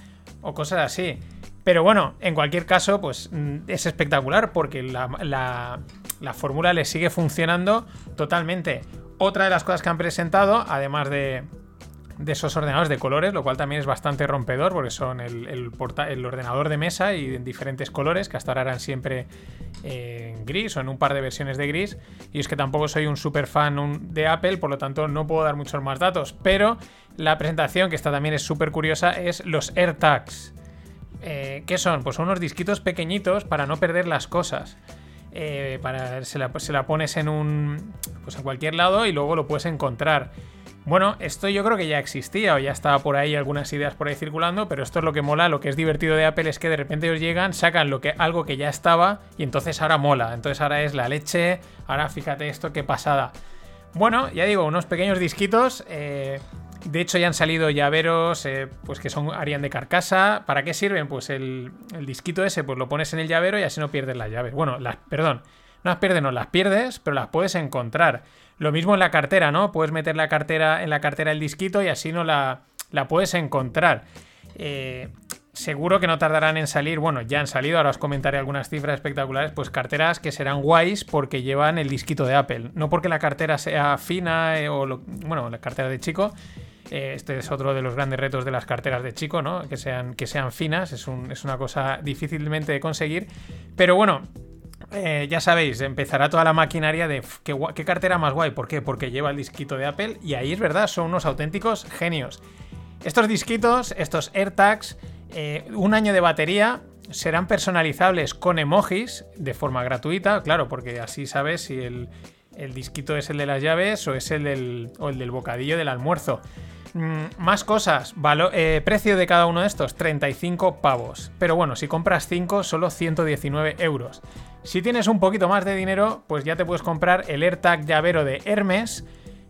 o cosas así. Pero bueno, en cualquier caso, pues mm, es espectacular porque la, la- la fórmula le sigue funcionando totalmente. Otra de las cosas que han presentado, además de, de esos ordenadores de colores, lo cual también es bastante rompedor porque son el, ordenador de mesa y en diferentes colores, que hasta ahora eran siempre eh, en gris o en un par de versiones de gris. Y es que tampoco soy un super fan de Apple, por lo tanto no puedo dar muchos más datos. Pero la presentación, que esta también es súper curiosa, es los AirTags. Eh, ¿Qué son? Pues son unos disquitos pequeñitos para no perder las cosas. Eh, para, se, la, pones en un. Pues en cualquier lado y luego lo puedes encontrar. Bueno, esto yo creo que ya existía o ya estaba por ahí algunas ideas por ahí circulando, pero esto es lo que mola, lo que es divertido de Apple es que de repente ellos llegan, sacan lo que, algo que ya estaba y entonces ahora mola. Entonces ahora es la leche, ahora fíjate esto, qué pasada. Bueno, ya digo, unos pequeños disquitos. eh, de hecho, ya han salido llaveros, eh, pues que son harían de carcasa. ¿Para qué sirven? Pues el, el disquito ese, pues lo pones en el llavero y así no pierdes las llaves. Bueno, las, perdón, no las pierdes, no las pierdes, pero las puedes encontrar. Lo mismo en la cartera, ¿no? Puedes meter la cartera en la cartera el disquito y así no la, la puedes encontrar. Eh, seguro que no tardarán en salir, bueno, ya han salido, ahora os comentaré algunas cifras espectaculares, pues carteras que serán guays porque llevan el disquito de Apple. No porque la cartera sea fina eh, o, lo- bueno, la cartera de chico. Eh, este es otro de los grandes retos de las carteras de chico, ¿no? Que sean, que sean finas, es, un- es una cosa difícilmente de conseguir. Pero bueno, eh, ya sabéis, empezará toda la maquinaria de "Uf, qué, qué cartera más guay. ¿Por qué? Porque lleva el disquito de Apple y ahí es verdad, son unos auténticos genios. Estos disquitos, estos AirTags, eh, un año de batería, serán personalizables con emojis de forma gratuita, claro, porque así sabes si el, el disquito es el de las llaves o es el del, o el del bocadillo del almuerzo. Mm, más cosas, eh, precio de cada uno de estos, 35 pavos. Pero bueno, si compras 5, solo 119 euros. Si tienes un poquito más de dinero, pues ya te puedes comprar el AirTag llavero de Hermes,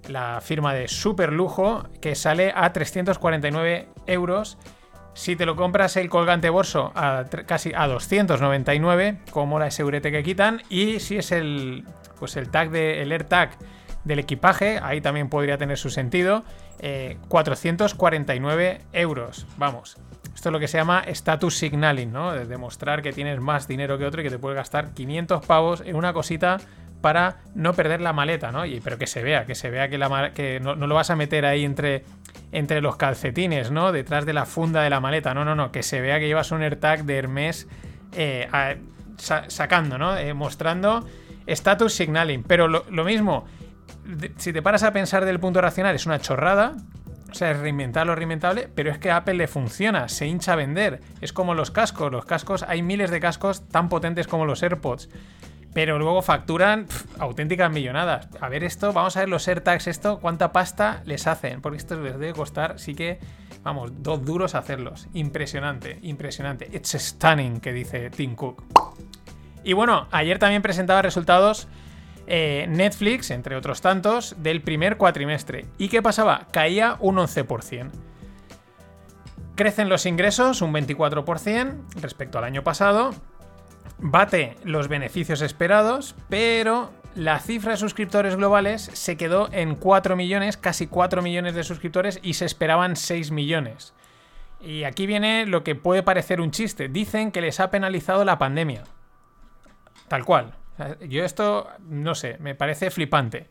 la firma de super lujo, que sale a 349 euros. Si te lo compras el colgante borso a casi a 299, como la segurete que quitan, y si es el pues el tag de el AirTag del equipaje, ahí también podría tener su sentido, eh, 449 euros. Vamos. Esto es lo que se llama status signaling, ¿no? De demostrar que tienes más dinero que otro y que te puedes gastar 500 pavos en una cosita para no perder la maleta, ¿no? Y, pero que se vea, que se vea que, la, que no, no lo vas a meter ahí entre, entre los calcetines, ¿no? Detrás de la funda de la maleta. No, no, no. Que se vea que llevas un AirTag de Hermes eh, a- sa- sacando, ¿no? Eh, mostrando status signaling. Pero lo, mismo, si te paras a pensar del punto racional, es una chorrada. O sea, es reinventar lo reinventable, pero es que a Apple le funciona, se hincha a vender. Es como los cascos. Los cascos, hay miles de cascos tan potentes como los AirPods. Pero luego facturan auténticas millonadas. A ver esto, vamos a ver los AirTags, esto, cuánta pasta les hacen. Porque esto les debe costar, sí que, vamos, dos duros hacerlos. Impresionante, impresionante. It's stunning, que dice Tim Cook. Y bueno, ayer también presentaba resultados eh, Netflix, entre otros tantos, del primer cuatrimestre. ¿Y qué pasaba? Caía un 11%. Crecen los ingresos un 24% respecto al año pasado. Bate los beneficios esperados, pero la cifra de suscriptores globales se quedó en 4 millones, casi 4 millones de suscriptores y se esperaban 6 millones. Y aquí viene lo que puede parecer un chiste. Dicen que les ha penalizado la pandemia. Tal cual. Yo esto, no sé, me parece flipante.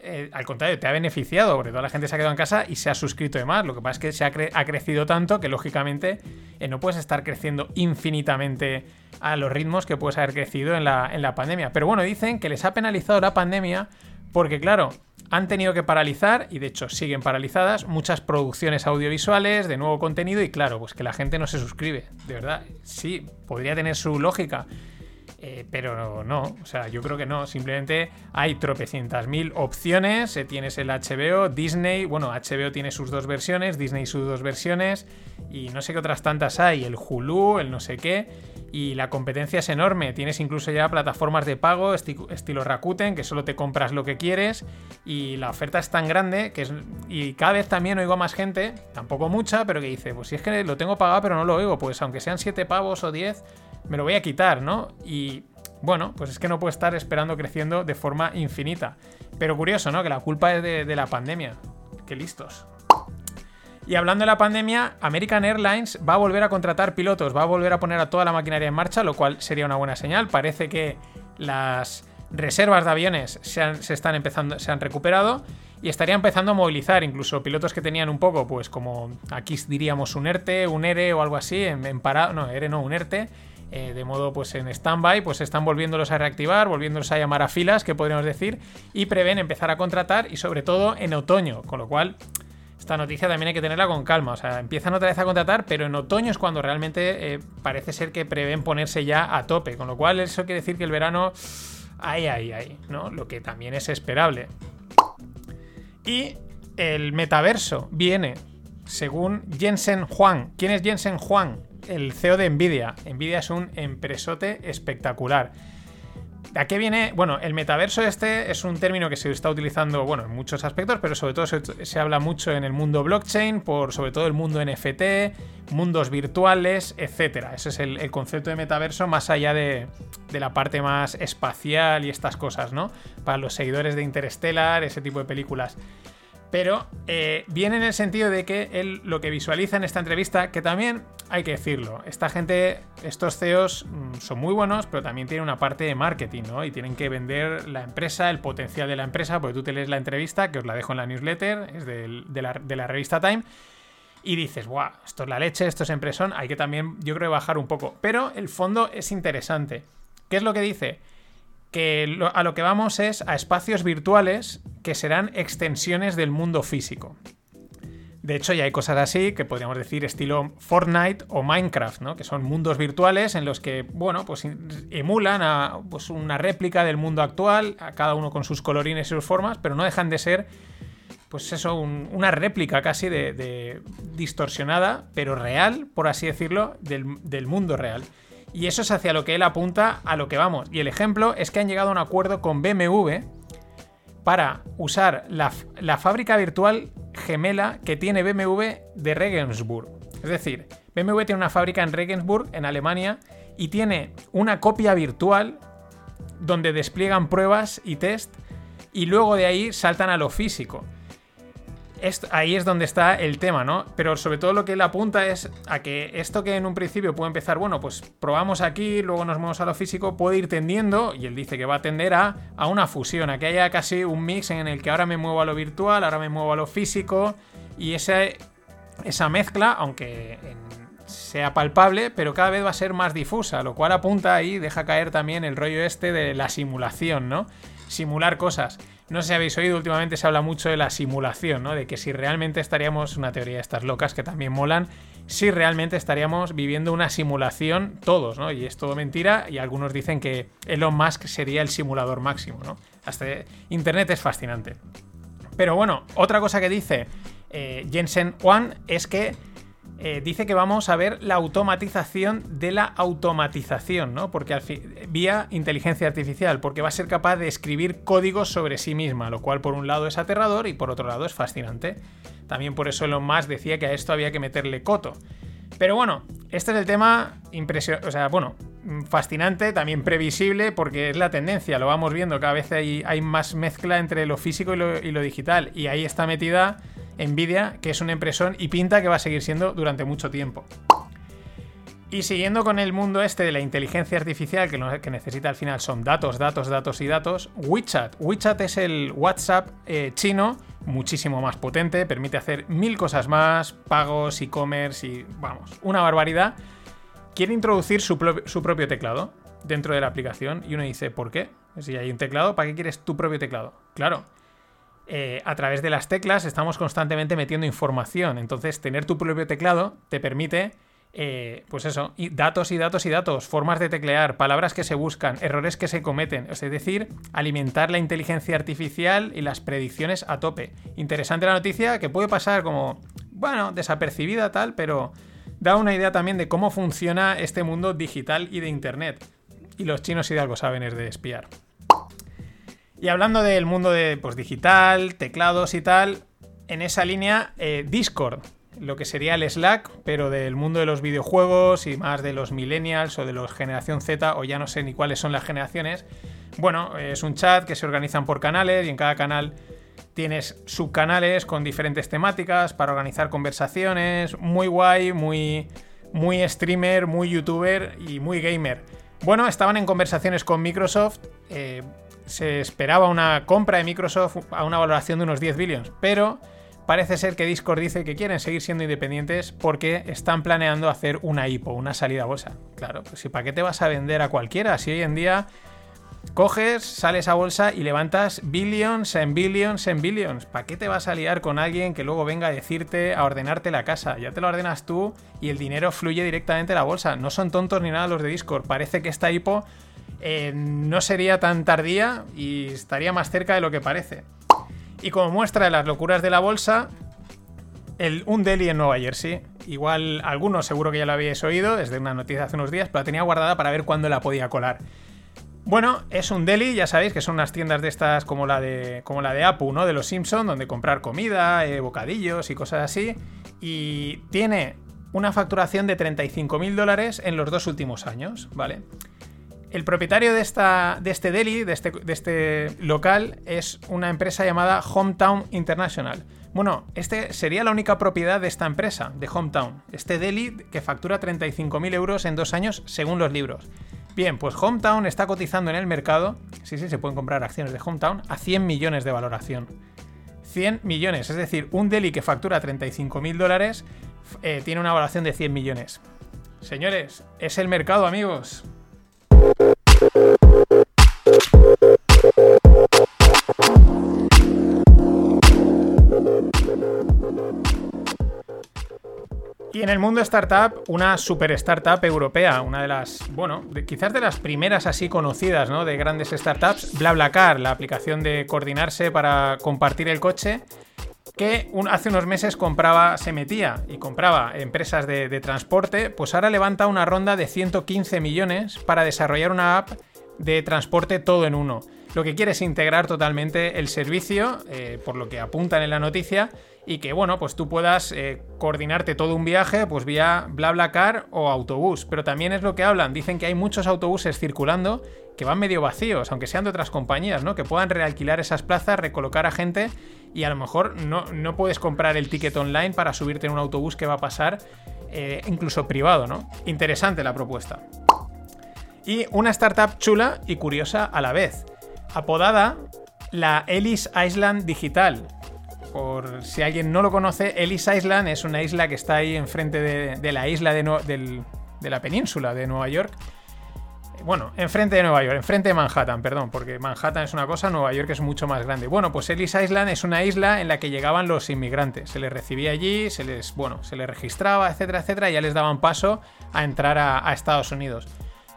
Eh, al contrario, te ha beneficiado, porque toda la gente se ha quedado en casa y se ha suscrito de más. Lo que pasa es que se ha, crecido tanto que, lógicamente, eh, no puedes estar creciendo infinitamente a los ritmos que puedes haber crecido en la, en la pandemia. Pero bueno, dicen que les ha penalizado la pandemia porque, claro, han tenido que paralizar, y de hecho siguen paralizadas, muchas producciones audiovisuales de nuevo contenido, y claro, pues que la gente no se suscribe. De verdad, sí, podría tener su lógica. Eh, pero no, o sea, yo creo que no. Simplemente hay tropecientas mil opciones. Eh, tienes el HBO, Disney, bueno, HBO tiene sus dos versiones, Disney sus dos versiones, y no sé qué otras tantas hay, el Hulu, el no sé qué, y la competencia es enorme. Tienes incluso ya plataformas de pago estilo Rakuten, que solo te compras lo que quieres, y la oferta es tan grande que es. Y cada vez también oigo a más gente, tampoco mucha, pero que dice: Pues si es que lo tengo pagado, pero no lo oigo, pues aunque sean 7 pavos o 10 me lo voy a quitar, ¿no? Y bueno, pues es que no puedo estar esperando creciendo de forma infinita. Pero curioso, ¿no? Que la culpa es de, la pandemia. Qué listos. Y hablando de la pandemia, American Airlines va a volver a contratar pilotos, va a volver a poner a toda la maquinaria en marcha, lo cual sería una buena señal. Parece que las reservas de aviones se, se están empezando, se han recuperado y estaría empezando a movilizar incluso pilotos que tenían un poco, pues como aquí diríamos un ERTE, un ERE o algo así, en, en parado, no, ERE no, un ERTE, eh, de modo pues en stand-by, pues están volviéndolos a reactivar, volviéndolos a llamar a filas, que podríamos decir, y prevén empezar a contratar y sobre todo en otoño, con lo cual esta noticia también hay que tenerla con calma, o sea, empiezan otra vez a contratar, pero en otoño es cuando realmente eh, parece ser que prevén ponerse ya a tope, con lo cual eso quiere decir que el verano, ahí, ahí, ahí, ¿no? Lo que también es esperable. Y el metaverso viene, según Jensen Juan. ¿Quién es Jensen Juan? El CEO de Nvidia. Nvidia es un empresote espectacular. ¿A qué viene? Bueno, el metaverso este es un término que se está utilizando, bueno, en muchos aspectos, pero sobre todo se, habla mucho en el mundo blockchain, por sobre todo el mundo NFT, mundos virtuales, etc. Ese es el, concepto de metaverso más allá de, de, la parte más espacial y estas cosas, ¿no? Para los seguidores de Interstellar, ese tipo de películas. Pero eh, viene en el sentido de que él lo que visualiza en esta entrevista, que también hay que decirlo, esta gente, estos CEOs mm, son muy buenos, pero también tienen una parte de marketing, ¿no? Y tienen que vender la empresa, el potencial de la empresa, porque tú te lees la entrevista, que os la dejo en la newsletter, es de, la, revista Time, y dices, guau, esto es la leche, esto es empresón, hay que también, yo creo, bajar un poco. Pero el fondo es interesante. ¿Qué es lo que dice? Que a lo que vamos es a espacios virtuales que serán extensiones del mundo físico. De hecho, ya hay cosas así que podríamos decir estilo Fortnite o Minecraft, ¿no? Que son mundos virtuales en los que, bueno, pues emulan a pues, una réplica del mundo actual, a cada uno con sus colorines y sus formas, pero no dejan de ser, pues eso, una réplica casi de, distorsionada, pero real, por así decirlo, del mundo real. Y eso es hacia lo que él apunta, a lo que vamos. Y el ejemplo es que han llegado a un acuerdo con BMW para usar la, fábrica virtual gemela que tiene BMW de Regensburg. Es decir, BMW tiene una fábrica en Regensburg, en Alemania, y tiene una copia virtual donde despliegan pruebas y test y luego de ahí saltan a lo físico ahí es donde está el tema, ¿no? Pero sobre todo lo que él apunta es a que esto que en un principio puede empezar, bueno, pues probamos aquí, luego nos movemos a lo físico, puede ir tendiendo, y él dice que va a tender a, a una fusión, a que haya casi un mix en el que ahora me muevo a lo virtual, ahora me muevo a lo físico, y esa, esa mezcla, aunque sea palpable, pero cada vez va a ser más difusa, lo cual apunta ahí, deja caer también el rollo este de la simulación, ¿no? Simular cosas. No sé si habéis oído, últimamente se habla mucho de la simulación, ¿no? De que si realmente estaríamos, una teoría de estas locas que también molan, si realmente estaríamos viviendo una simulación todos, ¿no? Y es todo mentira y algunos dicen que Elon Musk sería el simulador máximo, ¿no? Hasta Internet es fascinante. Pero bueno, otra cosa que dice eh, Jensen Juan es que eh, dice que vamos a ver la automatización de la automatización, ¿no? Porque al vía inteligencia artificial, porque va a ser capaz de escribir códigos sobre sí misma, lo cual por un lado es aterrador y por otro lado es fascinante. También por eso Elon Musk decía que a esto había que meterle coto. Pero bueno, este es el tema impresionante. O sea, bueno, fascinante, también previsible, porque es la tendencia, lo vamos viendo, cada vez hay, hay más mezcla entre lo físico y lo digital. Y ahí está metida Nvidia, que es una impresión y pinta que va a seguir siendo durante mucho tiempo. Y siguiendo con el mundo este de la inteligencia artificial, que lo que necesita al final son datos, datos, datos y datos, WeChat. WeChat es el WhatsApp eh, chino, muchísimo más potente, permite hacer mil cosas más, pagos, e-commerce y vamos, una barbaridad. Quiere introducir su, su, propio teclado dentro de la aplicación y uno dice, ¿por qué? Si hay un teclado, ¿para qué quieres tu propio teclado? Claro. Eh, a través de las teclas estamos constantemente metiendo información, entonces tener tu propio teclado te permite eh, pues eso, y datos y datos y datos, formas de teclear, palabras que se buscan, errores que se cometen, es decir, alimentar la inteligencia artificial y las predicciones a tope. Interesante la noticia que puede pasar como, bueno, desapercibida tal, pero da una idea también de cómo funciona este mundo digital y de Internet. Y los chinos y de algo saben es de espiar. Y hablando del mundo de pues, digital, teclados y tal, en esa línea, eh, Discord lo que sería el Slack, pero del mundo de los videojuegos y más de los millennials o de los generación Z, o ya no sé ni cuáles son las generaciones. Bueno, es un chat que se organizan por canales y en cada canal tienes subcanales con diferentes temáticas para organizar conversaciones. Muy guay, muy, muy streamer, muy youtuber y muy gamer. Bueno, estaban en conversaciones con Microsoft. Eh, se esperaba una compra de Microsoft a una valoración de unos 10 billones, pero Parece ser que Discord dice que quieren seguir siendo independientes porque están planeando hacer una IPO, una salida a bolsa. Claro, pues si para qué te vas a vender a cualquiera si hoy en día coges, sales a bolsa y levantas billions en billions en billions. ¿Para qué te vas a liar con alguien que luego venga a decirte, a ordenarte la casa? Ya te lo ordenas tú y el dinero fluye directamente a la bolsa. No son tontos ni nada los de Discord. Parece que esta IPO eh, no sería tan tardía y estaría más cerca de lo que parece. Y como muestra de las locuras de la bolsa, el, un deli en Nueva Jersey. Igual algunos seguro que ya lo habíais oído desde una noticia hace unos días, pero la tenía guardada para ver cuándo la podía colar. Bueno, es un deli, ya sabéis que son unas tiendas de estas como la de, como la de Apu, ¿no? De los Simpson, donde comprar comida, eh, bocadillos y cosas así. Y tiene una facturación de 35.000 dólares en los dos últimos años, ¿vale? El propietario de, este deli, de este, de este local, es una empresa llamada Hometown International. Bueno, este sería la única propiedad de esta empresa, de Hometown. Este deli que factura 35.000 euros en dos años según los libros. Bien, pues Hometown está cotizando en el mercado, sí, sí, se pueden comprar acciones de Hometown, a 100 millones de valoración. 100 millones, es decir, un deli que factura 35.000 dólares eh, tiene una valoración de 100 millones. Señores, es el mercado, amigos. Y en el mundo startup, una super startup europea, una de las, bueno, quizás de las primeras así conocidas, ¿no? De grandes startups, BlaBlaCar, la aplicación de coordinarse para compartir el coche, que hace unos meses compraba, se metía y compraba empresas de, transporte, pues ahora levanta una ronda de 115 millones para desarrollar una app de transporte todo en uno. Lo que quiere es integrar totalmente el servicio, eh, por lo que apuntan en la noticia, y que bueno, pues tú puedas eh, coordinarte todo un viaje pues vía BlaBlaCar o autobús. Pero también es lo que hablan, dicen que hay muchos autobuses circulando que van medio vacíos, aunque sean de otras compañías, ¿no? Que puedan realquilar esas plazas, recolocar a gente y a lo mejor no, no puedes comprar el ticket online para subirte en un autobús que va a pasar, eh, incluso privado, ¿no? Interesante la propuesta. Y una startup chula y curiosa a la vez, apodada la Ellis Island Digital. Por si alguien no lo conoce, Ellis Island es una isla que está ahí enfrente de, la isla de, de la península de Nueva York bueno, enfrente de Nueva York, enfrente de Manhattan, perdón, porque Manhattan es una cosa, Nueva York es mucho más grande. Bueno, pues Ellis Island es una isla en la que llegaban los inmigrantes. Se les recibía allí, se les, bueno, se les registraba, etcétera, etcétera, y ya les daban paso a entrar a, Estados Unidos.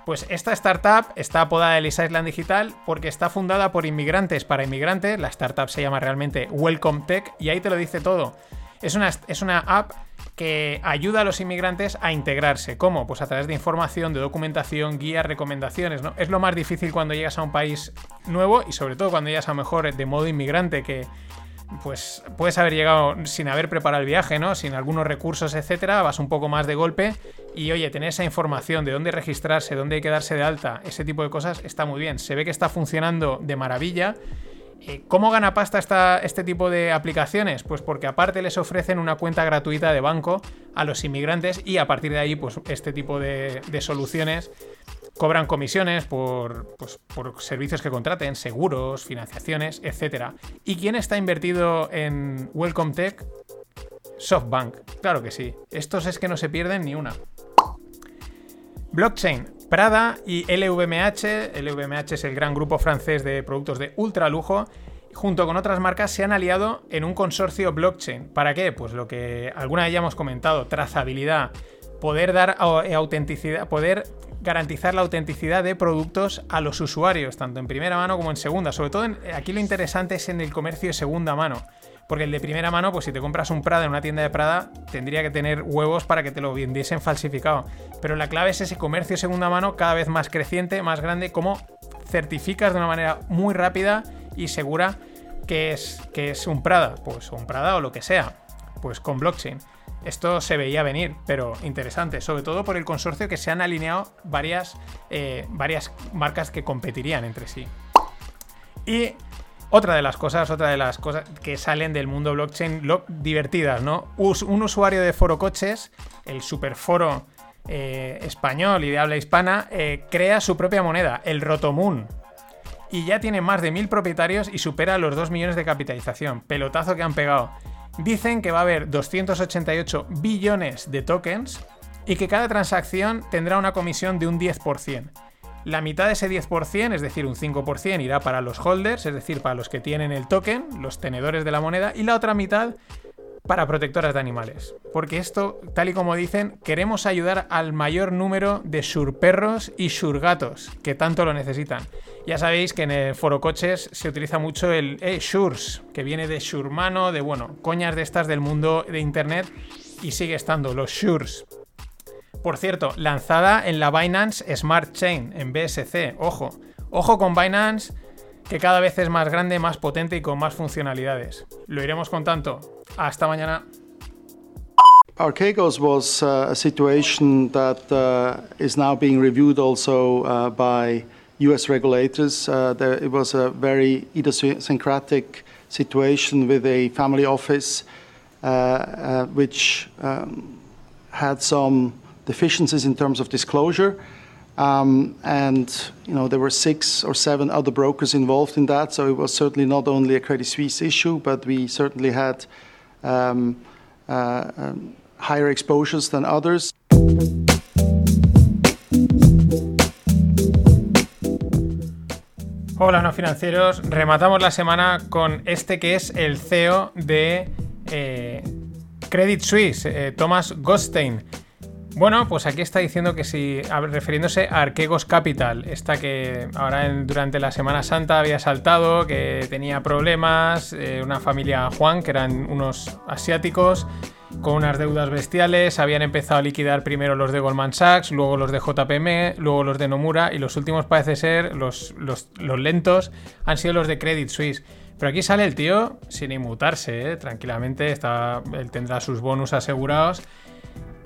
Pues esta startup está apodada Ellis Island Digital porque está fundada por inmigrantes para inmigrantes. La startup se llama realmente Welcome Tech y ahí te lo dice todo. Es una, es una app que ayuda a los inmigrantes a integrarse. ¿Cómo? Pues a través de información, de documentación, guías, recomendaciones. ¿no? Es lo más difícil cuando llegas a un país nuevo y sobre todo cuando llegas a lo mejor de modo inmigrante que pues puedes haber llegado sin haber preparado el viaje, ¿no? Sin algunos recursos, etcétera, vas un poco más de golpe y oye, tener esa información de dónde registrarse, dónde hay que darse de alta, ese tipo de cosas está muy bien. Se ve que está funcionando de maravilla. Eh, ¿Cómo gana pasta esta, este tipo de aplicaciones? Pues porque aparte les ofrecen una cuenta gratuita de banco a los inmigrantes y a partir de ahí, pues este tipo de, soluciones cobran comisiones por, pues, por, servicios que contraten, seguros, financiaciones, etc. ¿Y quién está invertido en Welcome Tech? SoftBank, claro que sí. Estos es que no se pierden ni una. Blockchain, Prada y LVMH. LVMH es el gran grupo francés de productos de ultra lujo. Junto con otras marcas se han aliado en un consorcio blockchain. ¿Para qué? Pues lo que alguna vez ya hemos comentado, trazabilidad, poder dar autenticidad, poder garantizar la autenticidad de productos a los usuarios, tanto en primera mano como en segunda. Sobre todo aquí lo interesante es en el comercio de segunda mano. Porque el de primera mano, pues si te compras un Prada en una tienda de Prada, tendría que tener huevos para que te lo vendiesen falsificado. Pero la clave es ese comercio segunda mano cada vez más creciente, más grande, como certificas de una manera muy rápida y segura que es, que es un Prada, pues un Prada o lo que sea, pues con blockchain. Esto se veía venir, pero interesante, sobre todo por el consorcio que se han alineado varias, eh, varias marcas que competirían entre sí. Y otra de las cosas, otra de las cosas que salen del mundo blockchain divertidas, ¿no? un usuario de Foro Coches, el superforo eh, español y de habla hispana, eh, crea su propia moneda, el Rotomoon. Y ya tiene más de mil propietarios y supera los 2 millones de capitalización. Pelotazo que han pegado. Dicen que va a haber 288 billones de tokens y que cada transacción tendrá una comisión de un 10%. La mitad de ese 10%, es decir, un 5%, irá para los holders, es decir, para los que tienen el token, los tenedores de la moneda, y la otra mitad para protectoras de animales. Porque esto, tal y como dicen, queremos ayudar al mayor número de surperros y surgatos que tanto lo necesitan. Ya sabéis que en el foro coches se utiliza mucho el eh, Shurs, que viene de Shurmano, de bueno, coñas de estas del mundo de internet y sigue estando, los Shurs. Por cierto, lanzada en la Binance Smart Chain, en BSC. Ojo, ojo con Binance, que cada vez es más grande, más potente y con más funcionalidades. Lo iremos contando. Hasta mañana. Archegos was uh, a situation that uh, is now being reviewed also uh, by US regulators. Uh, there, it was a very idiosyncratic situation with a family office uh, which um, had some deficiencies in terms of disclosure. Um, and you know there were six or seven other brokers involved in that, so it was certainly not only a Credit Suisse issue, but we certainly had um, uh, um, higher exposures than others. Hola no financieros, rematamos la semana con este que es el CEO de eh, Credit Suisse, eh, Thomas Gostein. Bueno, pues aquí está diciendo que si, refiriéndose a Arquegos Capital, esta que ahora durante la Semana Santa había saltado, que tenía problemas, eh, una familia Juan, que eran unos asiáticos, con unas deudas bestiales, habían empezado a liquidar primero los de Goldman Sachs, luego los de JPM, luego los de Nomura, y los últimos parece ser, los, los, lentos, han sido los de Credit Suisse. Pero aquí sale el tío sin inmutarse, ¿eh? tranquilamente, está, él tendrá sus bonus asegurados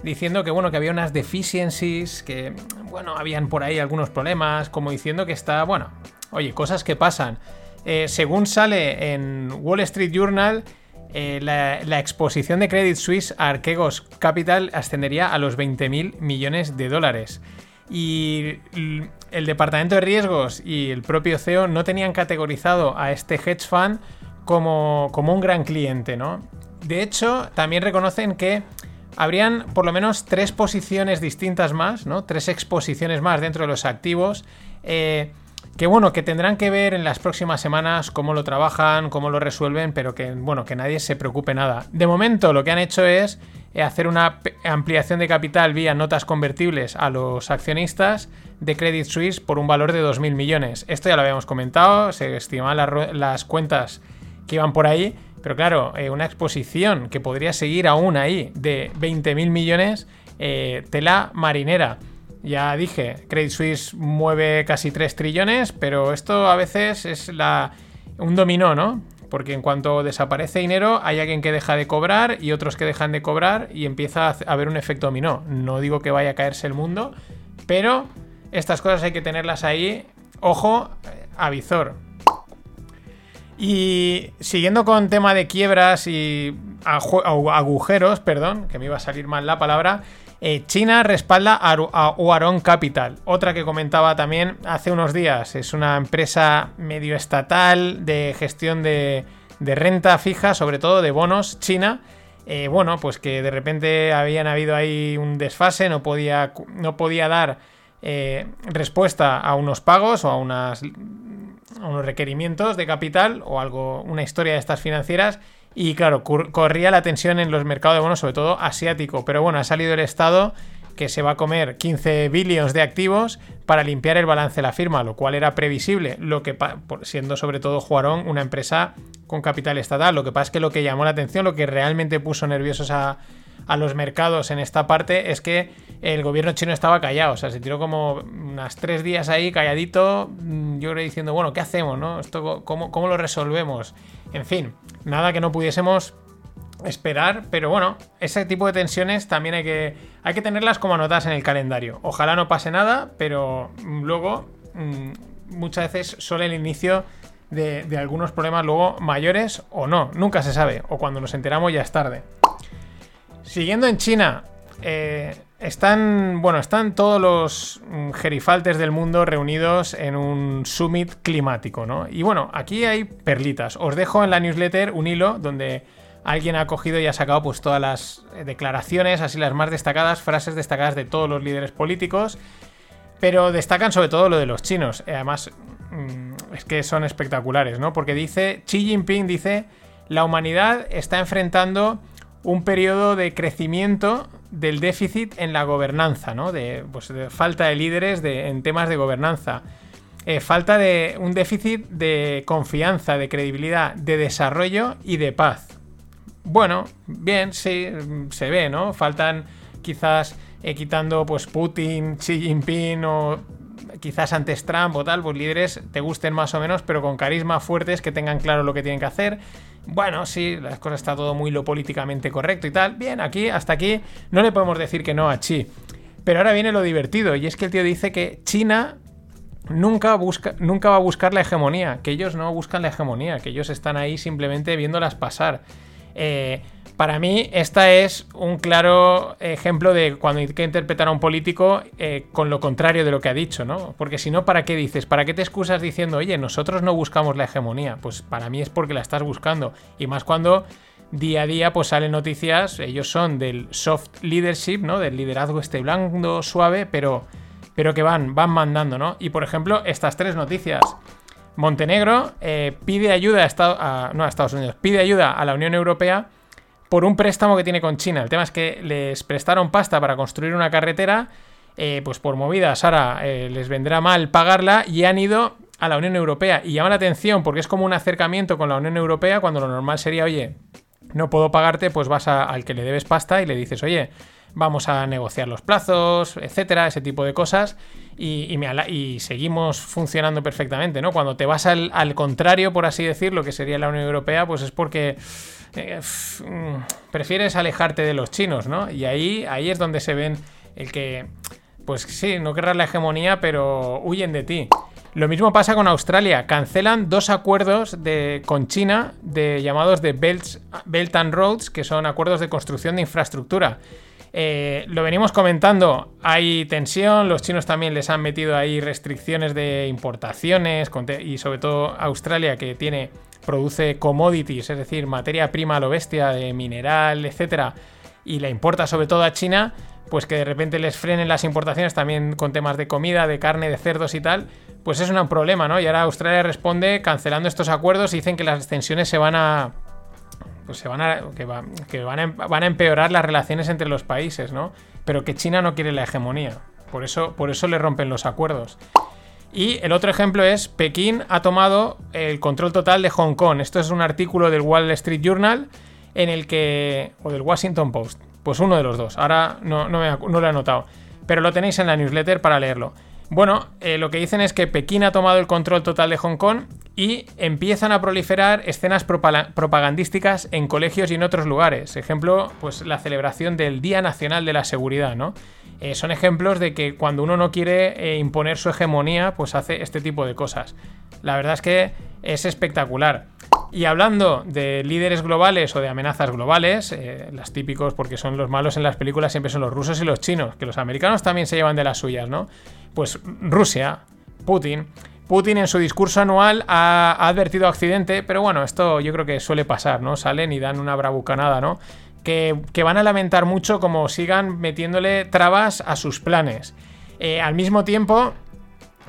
diciendo que bueno, que había unas deficiencies, que bueno, habían por ahí algunos problemas, como diciendo que está, bueno, oye, cosas que pasan. Eh, según sale en Wall Street Journal, eh, la, exposición de Credit Suisse a Archegos Capital ascendería a los 20.000 millones de dólares. Y el departamento de riesgos y el propio CEO no tenían categorizado a este hedge fund como, como un gran cliente, ¿no? De hecho, también reconocen que habrían por lo menos tres posiciones distintas más, ¿no? Tres exposiciones más dentro de los activos. Eh, que bueno, que tendrán que ver en las próximas semanas cómo lo trabajan, cómo lo resuelven, pero que bueno, que nadie se preocupe nada. De momento lo que han hecho es eh, hacer una ampliación de capital vía notas convertibles a los accionistas de Credit Suisse por un valor de 2.000 millones. Esto ya lo habíamos comentado, se estimaban las cuentas que iban por ahí, pero claro, eh, una exposición que podría seguir aún ahí de 20.000 millones, eh, tela marinera. Ya dije, Credit Suisse mueve casi 3 trillones, pero esto a veces es la, un dominó, ¿no? porque en cuanto desaparece dinero hay alguien que deja de cobrar y otros que dejan de cobrar y empieza a haber un efecto dominó. No digo que vaya a caerse el mundo, pero estas cosas hay que tenerlas ahí, ojo, a visor. Y siguiendo con tema de quiebras y agujeros, perdón, que me iba a salir mal la palabra, eh, China respalda a Huarong Capital, otra que comentaba también hace unos días. Es una empresa medio estatal de gestión de, renta fija, sobre todo de bonos, China. Eh, bueno, pues que de repente habían habido ahí un desfase, no podía, no podía dar eh, respuesta a unos pagos o a, unas, unos requerimientos de capital o algo, una historia de estas financieras y claro, corría la tensión en los mercados de bonos, sobre todo asiático. Pero bueno, ha salido el Estado que se va a comer 15 billones de activos para limpiar el balance de la firma, lo cual era previsible, lo que siendo sobre todo Juarón una empresa con capital estatal. Lo que pasa es que lo que llamó la atención, lo que realmente puso nerviosos a, a los mercados en esta parte es que el gobierno chino estaba callado, o sea, se tiró como unas tres días ahí calladito, mm, yo creo diciendo, bueno, ¿qué hacemos? No? Esto, ¿cómo, ¿Cómo lo resolvemos? En fin, nada que no pudiésemos esperar, pero bueno, ese tipo de tensiones también hay que, hay que tenerlas como anotadas en el calendario. Ojalá no pase nada, pero luego mm, muchas veces son el inicio de, de, algunos problemas luego mayores o no, nunca se sabe, o cuando nos enteramos ya es tarde. Siguiendo en China, eh, están, bueno, están todos los mm, gerifaltes del mundo reunidos en un summit climático, ¿no? Y bueno, aquí hay perlitas. Os dejo en la newsletter un hilo donde alguien ha cogido y ha sacado pues todas las eh, declaraciones, así las más destacadas, frases destacadas de todos los líderes políticos, pero destacan sobre todo lo de los chinos. Eh, además, mm, es que son espectaculares, ¿no? Porque dice, Xi Jinping dice, la humanidad está enfrentando un periodo de crecimiento del déficit en la gobernanza, ¿no? De, pues, falta de líderes en temas de gobernanza. Eh, falta de un déficit de confianza, de credibilidad, de desarrollo y de paz. Bueno, bien, sí, se ve, ¿no? Faltan quizás eh, quitando pues Putin, Xi Jinping o quizás antes Trump o tal, pues líderes te gusten más o menos, pero con carisma fuertes que tengan claro lo que tienen que hacer bueno, sí, las cosas está todo muy lo políticamente correcto y tal. Bien, aquí, hasta aquí, no le podemos decir que no a Chi. Pero ahora viene lo divertido, y es que el tío dice que China nunca, busca, nunca va a buscar la hegemonía, que ellos no buscan la hegemonía, que ellos están ahí simplemente viéndolas pasar. Eh, para mí, esta es un claro ejemplo de cuando hay que interpretar a un político eh, con lo contrario de lo que ha dicho, ¿no? Porque si no, ¿para qué dices? ¿Para qué te excusas diciendo, oye, nosotros no buscamos la hegemonía? Pues para mí es porque la estás buscando. Y más cuando día a día pues salen noticias, ellos son del soft leadership, ¿no? Del liderazgo este blando, suave, pero, pero que van, van mandando, ¿no? Y por ejemplo, estas tres noticias. Montenegro eh, pide ayuda a, a Estados Unidos, pide ayuda a la Unión Europea por un préstamo que tiene con China. El tema es que les prestaron pasta para construir una carretera, eh, pues por movidas ahora eh, les vendrá mal pagarla y han ido a la Unión Europea. Y llama la atención porque es como un acercamiento con la Unión Europea cuando lo normal sería, oye, no puedo pagarte, pues vas al que le debes pasta y le dices, oye, vamos a negociar los plazos, etcétera, ese tipo de cosas. Y, seguimos funcionando perfectamente, ¿no? Cuando te vas al, contrario, por así decirlo, que sería la Unión Europea, pues es porque eh, mm, prefieres alejarte de los chinos, ¿no? Y ahí, es donde se ven el que, pues sí, no querrás la hegemonía, pero huyen de ti. Lo mismo pasa con Australia. Cancelan dos acuerdos con China de llamados de Belt and Roads, que son acuerdos de construcción de infraestructura. Eh, lo venimos comentando, hay tensión, los chinos también les han metido ahí restricciones de importaciones y sobre todo Australia que tiene produce commodities, es decir, materia prima a lo bestia de mineral, etcétera, y la importa sobre todo a China, pues que de repente les frenen las importaciones también con temas de comida, de carne, de cerdos y tal, pues es un problema, ¿no? Y ahora Australia responde cancelando estos acuerdos y dicen que las tensiones se van a pues se van a que, que van, a, van a empeorar las relaciones entre los países, ¿no? Pero que China no quiere la hegemonía. Por eso, por eso le rompen los acuerdos. Y el otro ejemplo es Pekín ha tomado el control total de Hong Kong. Esto es un artículo del Wall Street Journal en el que... o del Washington Post. Pues uno de los dos. Ahora no, no, lo he anotado. Pero lo tenéis en la newsletter para leerlo. Bueno, eh, lo que dicen es que Pekín ha tomado el control total de Hong Kong y empiezan a proliferar escenas propagandísticas en colegios y en otros lugares. Ejemplo, pues la celebración del Día Nacional de la Seguridad, ¿no? Eh, son ejemplos de que cuando uno no quiere eh, imponer su hegemonía, pues hace este tipo de cosas. La verdad es que es espectacular. Y hablando de líderes globales o de amenazas globales, eh, las típicos porque son los malos en las películas siempre son los rusos y los chinos, que los americanos también se llevan de las suyas, ¿no? Pues Rusia, Putin, Putin en su discurso anual ha, advertido accidente, pero bueno, esto yo creo que suele pasar, ¿no? Salen y dan una bravucanada, ¿no? Que, van a lamentar mucho como sigan metiéndole trabas a sus planes. Eh, al mismo tiempo,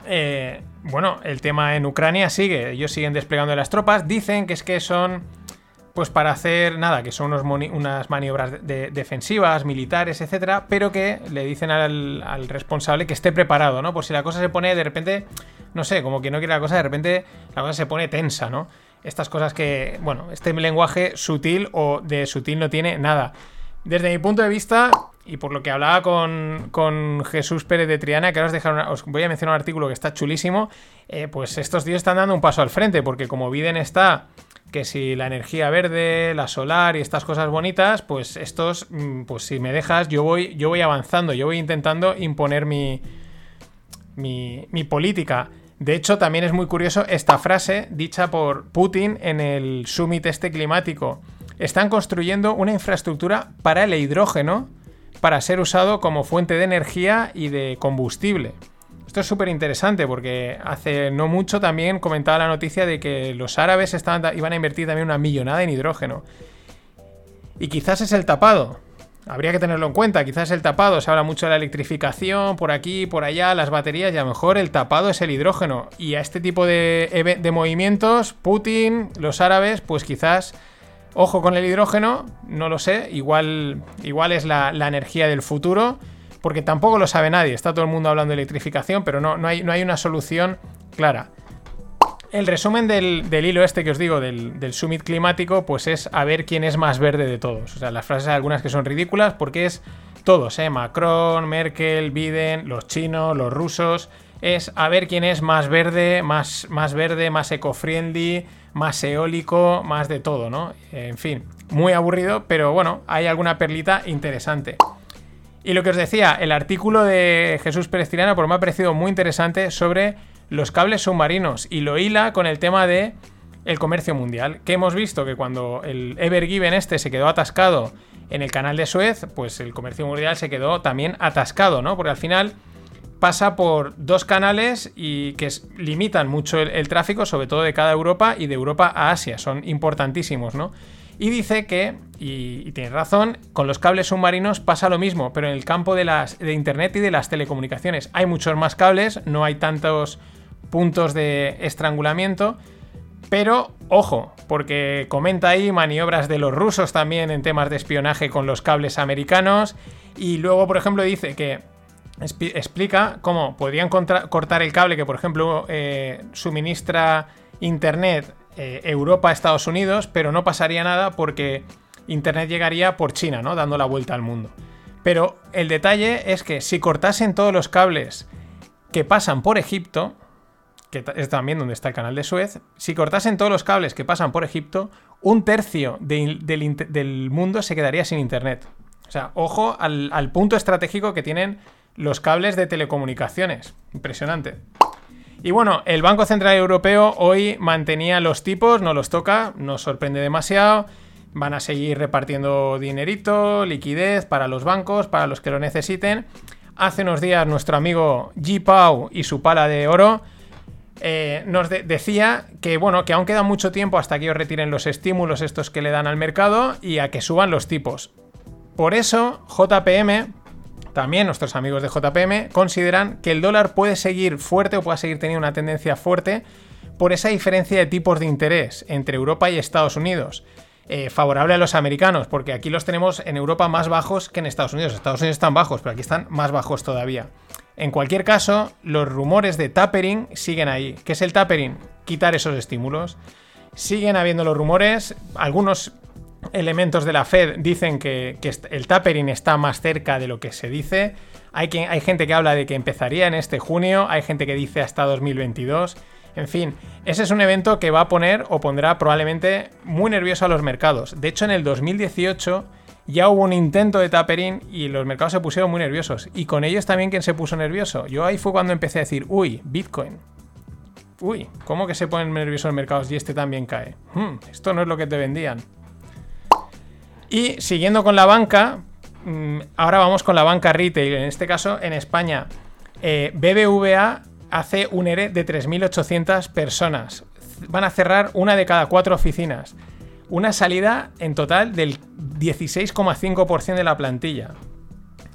eh, bueno, el tema en Ucrania sigue, ellos siguen desplegando las tropas, dicen que es que son pues para hacer nada, que son unas maniobras defensivas, militares, etcétera, pero que le dicen al, responsable que esté preparado, ¿no? Por si la cosa se pone de repente no sé, como que no quiere la cosa, de repente la cosa se pone tensa, ¿no? Estas cosas que, bueno, este lenguaje sutil o de sutil no tiene nada. Desde mi punto de vista, y por lo que hablaba con, Jesús Pérez de Triana, que ahora os, os voy a mencionar un artículo que está chulísimo, eh, pues estos tíos están dando un paso al frente, porque como Biden está que si la energía verde, la solar y estas cosas bonitas, pues estos, mm, pues si me dejas, yo voy, yo voy avanzando, yo voy intentando imponer mi, mi, mi política. De hecho, también es muy curioso esta frase dicha por Putin en el summit este climático. Están construyendo una infraestructura para el hidrógeno para ser usado como fuente de energía y de combustible. Esto es súper interesante porque hace no mucho también comentaba la noticia de que los árabes estaban, iban a invertir también una millonada en hidrógeno. Y quizás es el tapado. Habría que tenerlo en cuenta, quizás el tapado, se habla mucho de la electrificación, por aquí, por allá, las baterías, y a lo mejor el tapado es el hidrógeno. Y a este tipo de, de movimientos, Putin, los árabes, pues quizás, ojo con el hidrógeno, no lo sé, igual, igual es la, energía del futuro, porque tampoco lo sabe nadie, está todo el mundo hablando de electrificación, pero no, no, hay, no hay una solución clara. El resumen del, hilo este que os digo, del, summit climático, pues es a ver quién es más verde de todos. O sea, las frases algunas que son ridículas porque es todos, ¿eh? Macron, Merkel, Biden, los chinos, los rusos. Es a ver quién es más verde, más, más verde, más eco-friendly, más eólico, más de todo, ¿no? En fin, muy aburrido, pero bueno, hay alguna perlita interesante. Y lo que os decía, el artículo de Jesús Pérez Tirana, pues me ha parecido muy interesante sobre los cables submarinos y lo hila con el tema de el comercio mundial, que hemos visto que cuando el Ever Given este se quedó atascado en el canal de Suez, pues el comercio mundial se quedó también atascado, ¿no? Porque al final pasa por dos canales y que limitan mucho el, tráfico, sobre todo de cada Europa y de Europa a Asia, son importantísimos, ¿no? Y dice que, y, tiene razón, con los cables submarinos pasa lo mismo, pero en el campo de, las, de Internet y de las telecomunicaciones hay muchos más cables, no hay tantos puntos de estrangulamiento. Pero ojo, porque comenta ahí maniobras de los rusos también en temas de espionaje con los cables americanos. Y luego, por ejemplo, dice que explica cómo podrían cortar el cable que, por ejemplo, eh, suministra Internet eh, Europa a Estados Unidos, pero no pasaría nada porque Internet llegaría por China, ¿no? Dando la vuelta al mundo. Pero el detalle es que si cortasen todos los cables que pasan por Egipto, que es también donde está el canal de Suez, si cortasen todos los cables que pasan por Egipto, un tercio del, mundo se quedaría sin Internet. O sea, ojo al, al punto estratégico que tienen los cables de telecomunicaciones. Impresionante. Y bueno, el Banco Central Europeo hoy mantenía los tipos, no los toca, nos sorprende demasiado. Van a seguir repartiendo dinerito, liquidez para los bancos, para los que lo necesiten. Hace unos días nuestro amigo G. Pau y su pala de oro eh, nos decía que, bueno, que aún queda mucho tiempo hasta que ellos retiren los estímulos estos que le dan al mercado y a que suban los tipos. Por eso, JPM, también nuestros amigos de JPM, consideran que el dólar puede seguir fuerte o puede seguir teniendo una tendencia fuerte por esa diferencia de tipos de interés entre Europa y Estados Unidos. Eh, favorable a los americanos, porque aquí los tenemos en Europa más bajos que en Estados Unidos. Estados Unidos están bajos, pero aquí están más bajos todavía. En cualquier caso, los rumores de tapering siguen ahí. ¿Qué es el tapering? Quitar esos estímulos. Siguen habiendo los rumores. Algunos elementos de la Fed dicen que, el tapering está más cerca de lo que se dice. Hay, hay gente que habla de que empezaría en este junio. Hay gente que dice hasta 2022. En fin, ese es un evento que va a poner o pondrá probablemente muy nervioso a los mercados. De hecho, en el 2018 ya hubo un intento de tapering y los mercados se pusieron muy nerviosos. Y con ellos también quien se puso nervioso. Yo ahí fue cuando empecé a decir, uy, Bitcoin. Uy, ¿cómo que se ponen nerviosos los mercados y este también cae? Hmm, esto no es lo que te vendían. Y siguiendo con la banca, mm, ahora vamos con la banca retail. En este caso, en España, eh, BBVA hace un ERE de 3.800 personas. Van a cerrar una de cada cuatro oficinas. Una salida en total del 16,5% de la plantilla.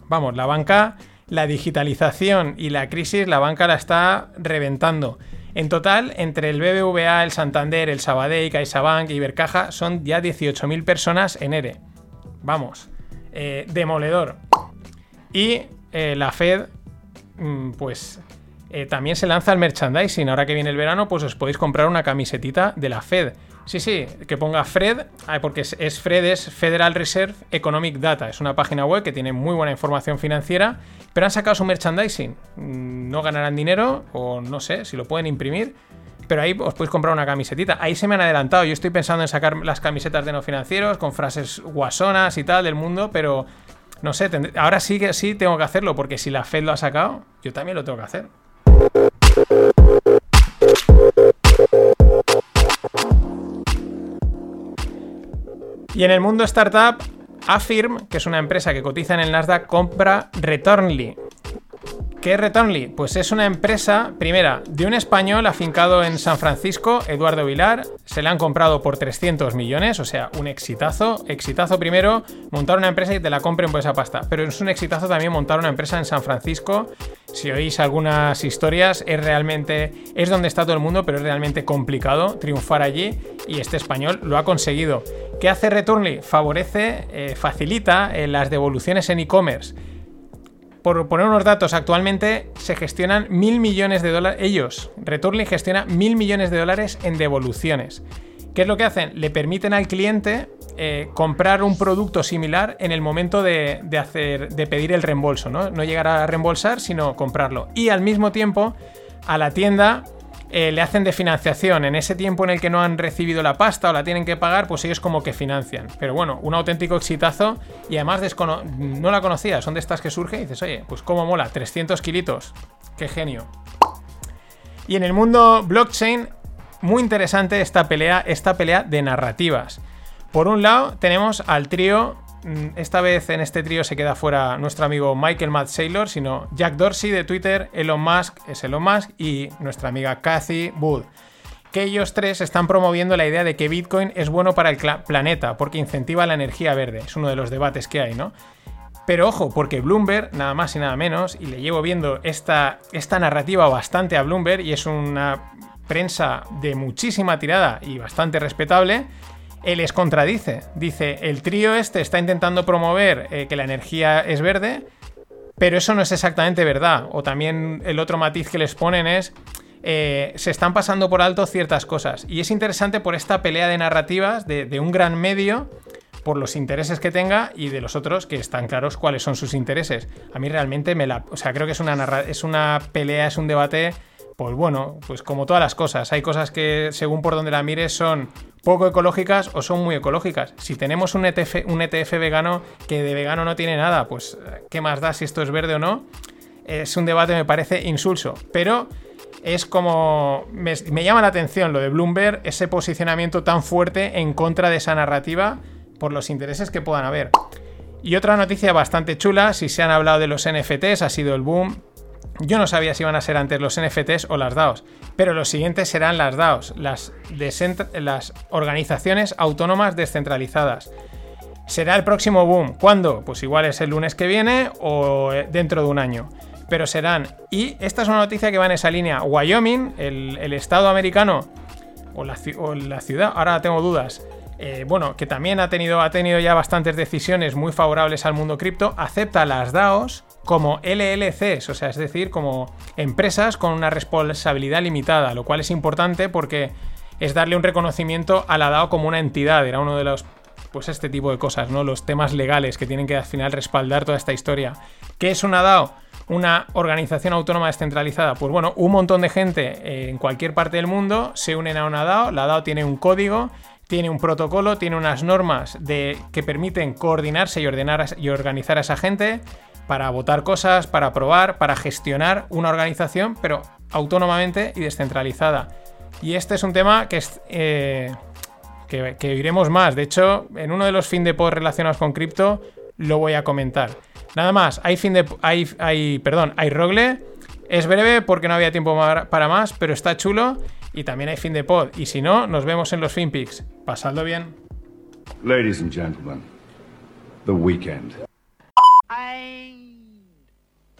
Vamos, la banca, la digitalización y la crisis, la banca la está reventando. En total, entre el BBVA, el Santander, el Sabadell, CaixaBank y Ibercaja, son ya 18.000 personas en ERE. Vamos, eh, demoledor. Y eh, la Fed, mm, pues eh, también se lanza el merchandising. Ahora que viene el verano, pues os podéis comprar una camisetita de la Fed. Sí, sí, que ponga Fred, ah, porque es, Fred, es Federal Reserve Economic Data. Es una página web que tiene muy buena información financiera, pero han sacado su merchandising. No ganarán dinero, o no sé si lo pueden imprimir, pero ahí os podéis comprar una camisetita. Ahí se me han adelantado. Yo estoy pensando en sacar las camisetas de no financieros con frases guasonas y tal del mundo, pero no sé, ahora sí que sí tengo que hacerlo, porque si la Fed lo ha sacado, yo también lo tengo que hacer. Y en el mundo startup, Affirm, que es una empresa que cotiza en el Nasdaq, compra Returnly. ¿Qué es Returnly? Pues es una empresa, primera, de un español afincado en San Francisco, Eduardo Vilar. Se la han comprado por 300 millones, o sea, un exitazo. Exitazo primero, montar una empresa y te la compren por esa pasta. Pero es un exitazo también montar una empresa en San Francisco. Si oís algunas historias, es realmente, es donde está todo el mundo, pero es realmente complicado triunfar allí. Y este español lo ha conseguido. ¿Qué hace Returnly? Favorece, eh, facilita eh, las devoluciones en e-commerce por poner unos datos, actualmente se gestionan mil millones de dólares. Ellos, Returnly gestiona mil millones de dólares en devoluciones. ¿Qué es lo que hacen? Le permiten al cliente eh, comprar un producto similar en el momento de, hacer, de pedir el reembolso, ¿no? No llegar a reembolsar, sino comprarlo. Y al mismo tiempo, a la tienda eh, le hacen de financiación. En ese tiempo en el que no han recibido la pasta o la tienen que pagar, pues ellos como que financian. Pero bueno, un auténtico exitazo y además no la conocía. Son de estas que surge y dices, oye, pues cómo mola, 300 kilitos. Qué genio. Y en el mundo blockchain, muy interesante esta pelea, esta pelea de narrativas. Por un lado, tenemos al trío esta vez en este trío se queda fuera nuestro amigo Michael Matt Saylor, sino Jack Dorsey de Twitter, Elon Musk es Elon Musk y nuestra amiga Cathy Wood. Que ellos tres están promoviendo la idea de que Bitcoin es bueno para el planeta porque incentiva la energía verde. Es uno de los debates que hay, ¿no? Pero ojo, porque Bloomberg, nada más y nada menos, y le llevo viendo esta, esta narrativa bastante a Bloomberg y es una prensa de muchísima tirada y bastante respetable, les contradice. Dice, el trío este está intentando promover eh, que la energía es verde, pero eso no es exactamente verdad. O también el otro matiz que les ponen es, eh, se están pasando por alto ciertas cosas. Y es interesante por esta pelea de narrativas de, un gran medio por los intereses que tenga y de los otros que están claros cuáles son sus intereses. A mí realmente me la... O sea, creo que es una, es una pelea, es un debate pues bueno, pues como todas las cosas, hay cosas que según por donde la mires son poco ecológicas o son muy ecológicas. Si tenemos un ETF, un ETF vegano que de vegano no tiene nada, pues ¿qué más da si esto es verde o no? Es un debate me parece insulso, pero es como me, me llama la atención lo de Bloomberg, ese posicionamiento tan fuerte en contra de esa narrativa por los intereses que puedan haber. Y otra noticia bastante chula, si se han hablado de los NFTs, ha sido el boom yo no sabía si iban a ser antes los NFTs o las DAOs, pero los siguientes serán las DAOs, las, organizaciones autónomas descentralizadas. Será el próximo boom. ¿Cuándo? Pues igual es el lunes que viene o eh, dentro de un año. Pero serán. Y esta es una noticia que va en esa línea. Wyoming, el, estado americano, o la, ciudad, ahora tengo dudas. Eh, bueno, que también ha tenido, ha tenido ya bastantes decisiones muy favorables al mundo cripto, acepta las DAOs como LLCs, o sea, es decir, como empresas con una responsabilidad limitada, lo cual es importante porque es darle un reconocimiento a la DAO como una entidad, era uno de los pues este tipo de cosas, ¿no? Los temas legales que tienen que al final respaldar toda esta historia. ¿Qué es una DAO? una organización autónoma descentralizada? Pues bueno, un montón de gente en cualquier parte del mundo se unen a una DAO. La DAO tiene un código, tiene un protocolo, tiene unas normas de, que permiten coordinarse y, ordenar, y organizar a esa gente para votar cosas, para aprobar, para gestionar una organización, pero autónomamente y descentralizada. Y este es un tema que, es, eh, que, que, iremos más. De hecho, en uno de los fin de pod relacionados con cripto lo voy a comentar. Nada más, hay fin de. Hay, hay, perdón, hay Rogle. Es breve porque no había tiempo para más, pero está chulo. Y también hay fin de pod. Y si no, nos vemos en los FinPix. Pasadlo bien. Ladies and gentlemen, the weekend.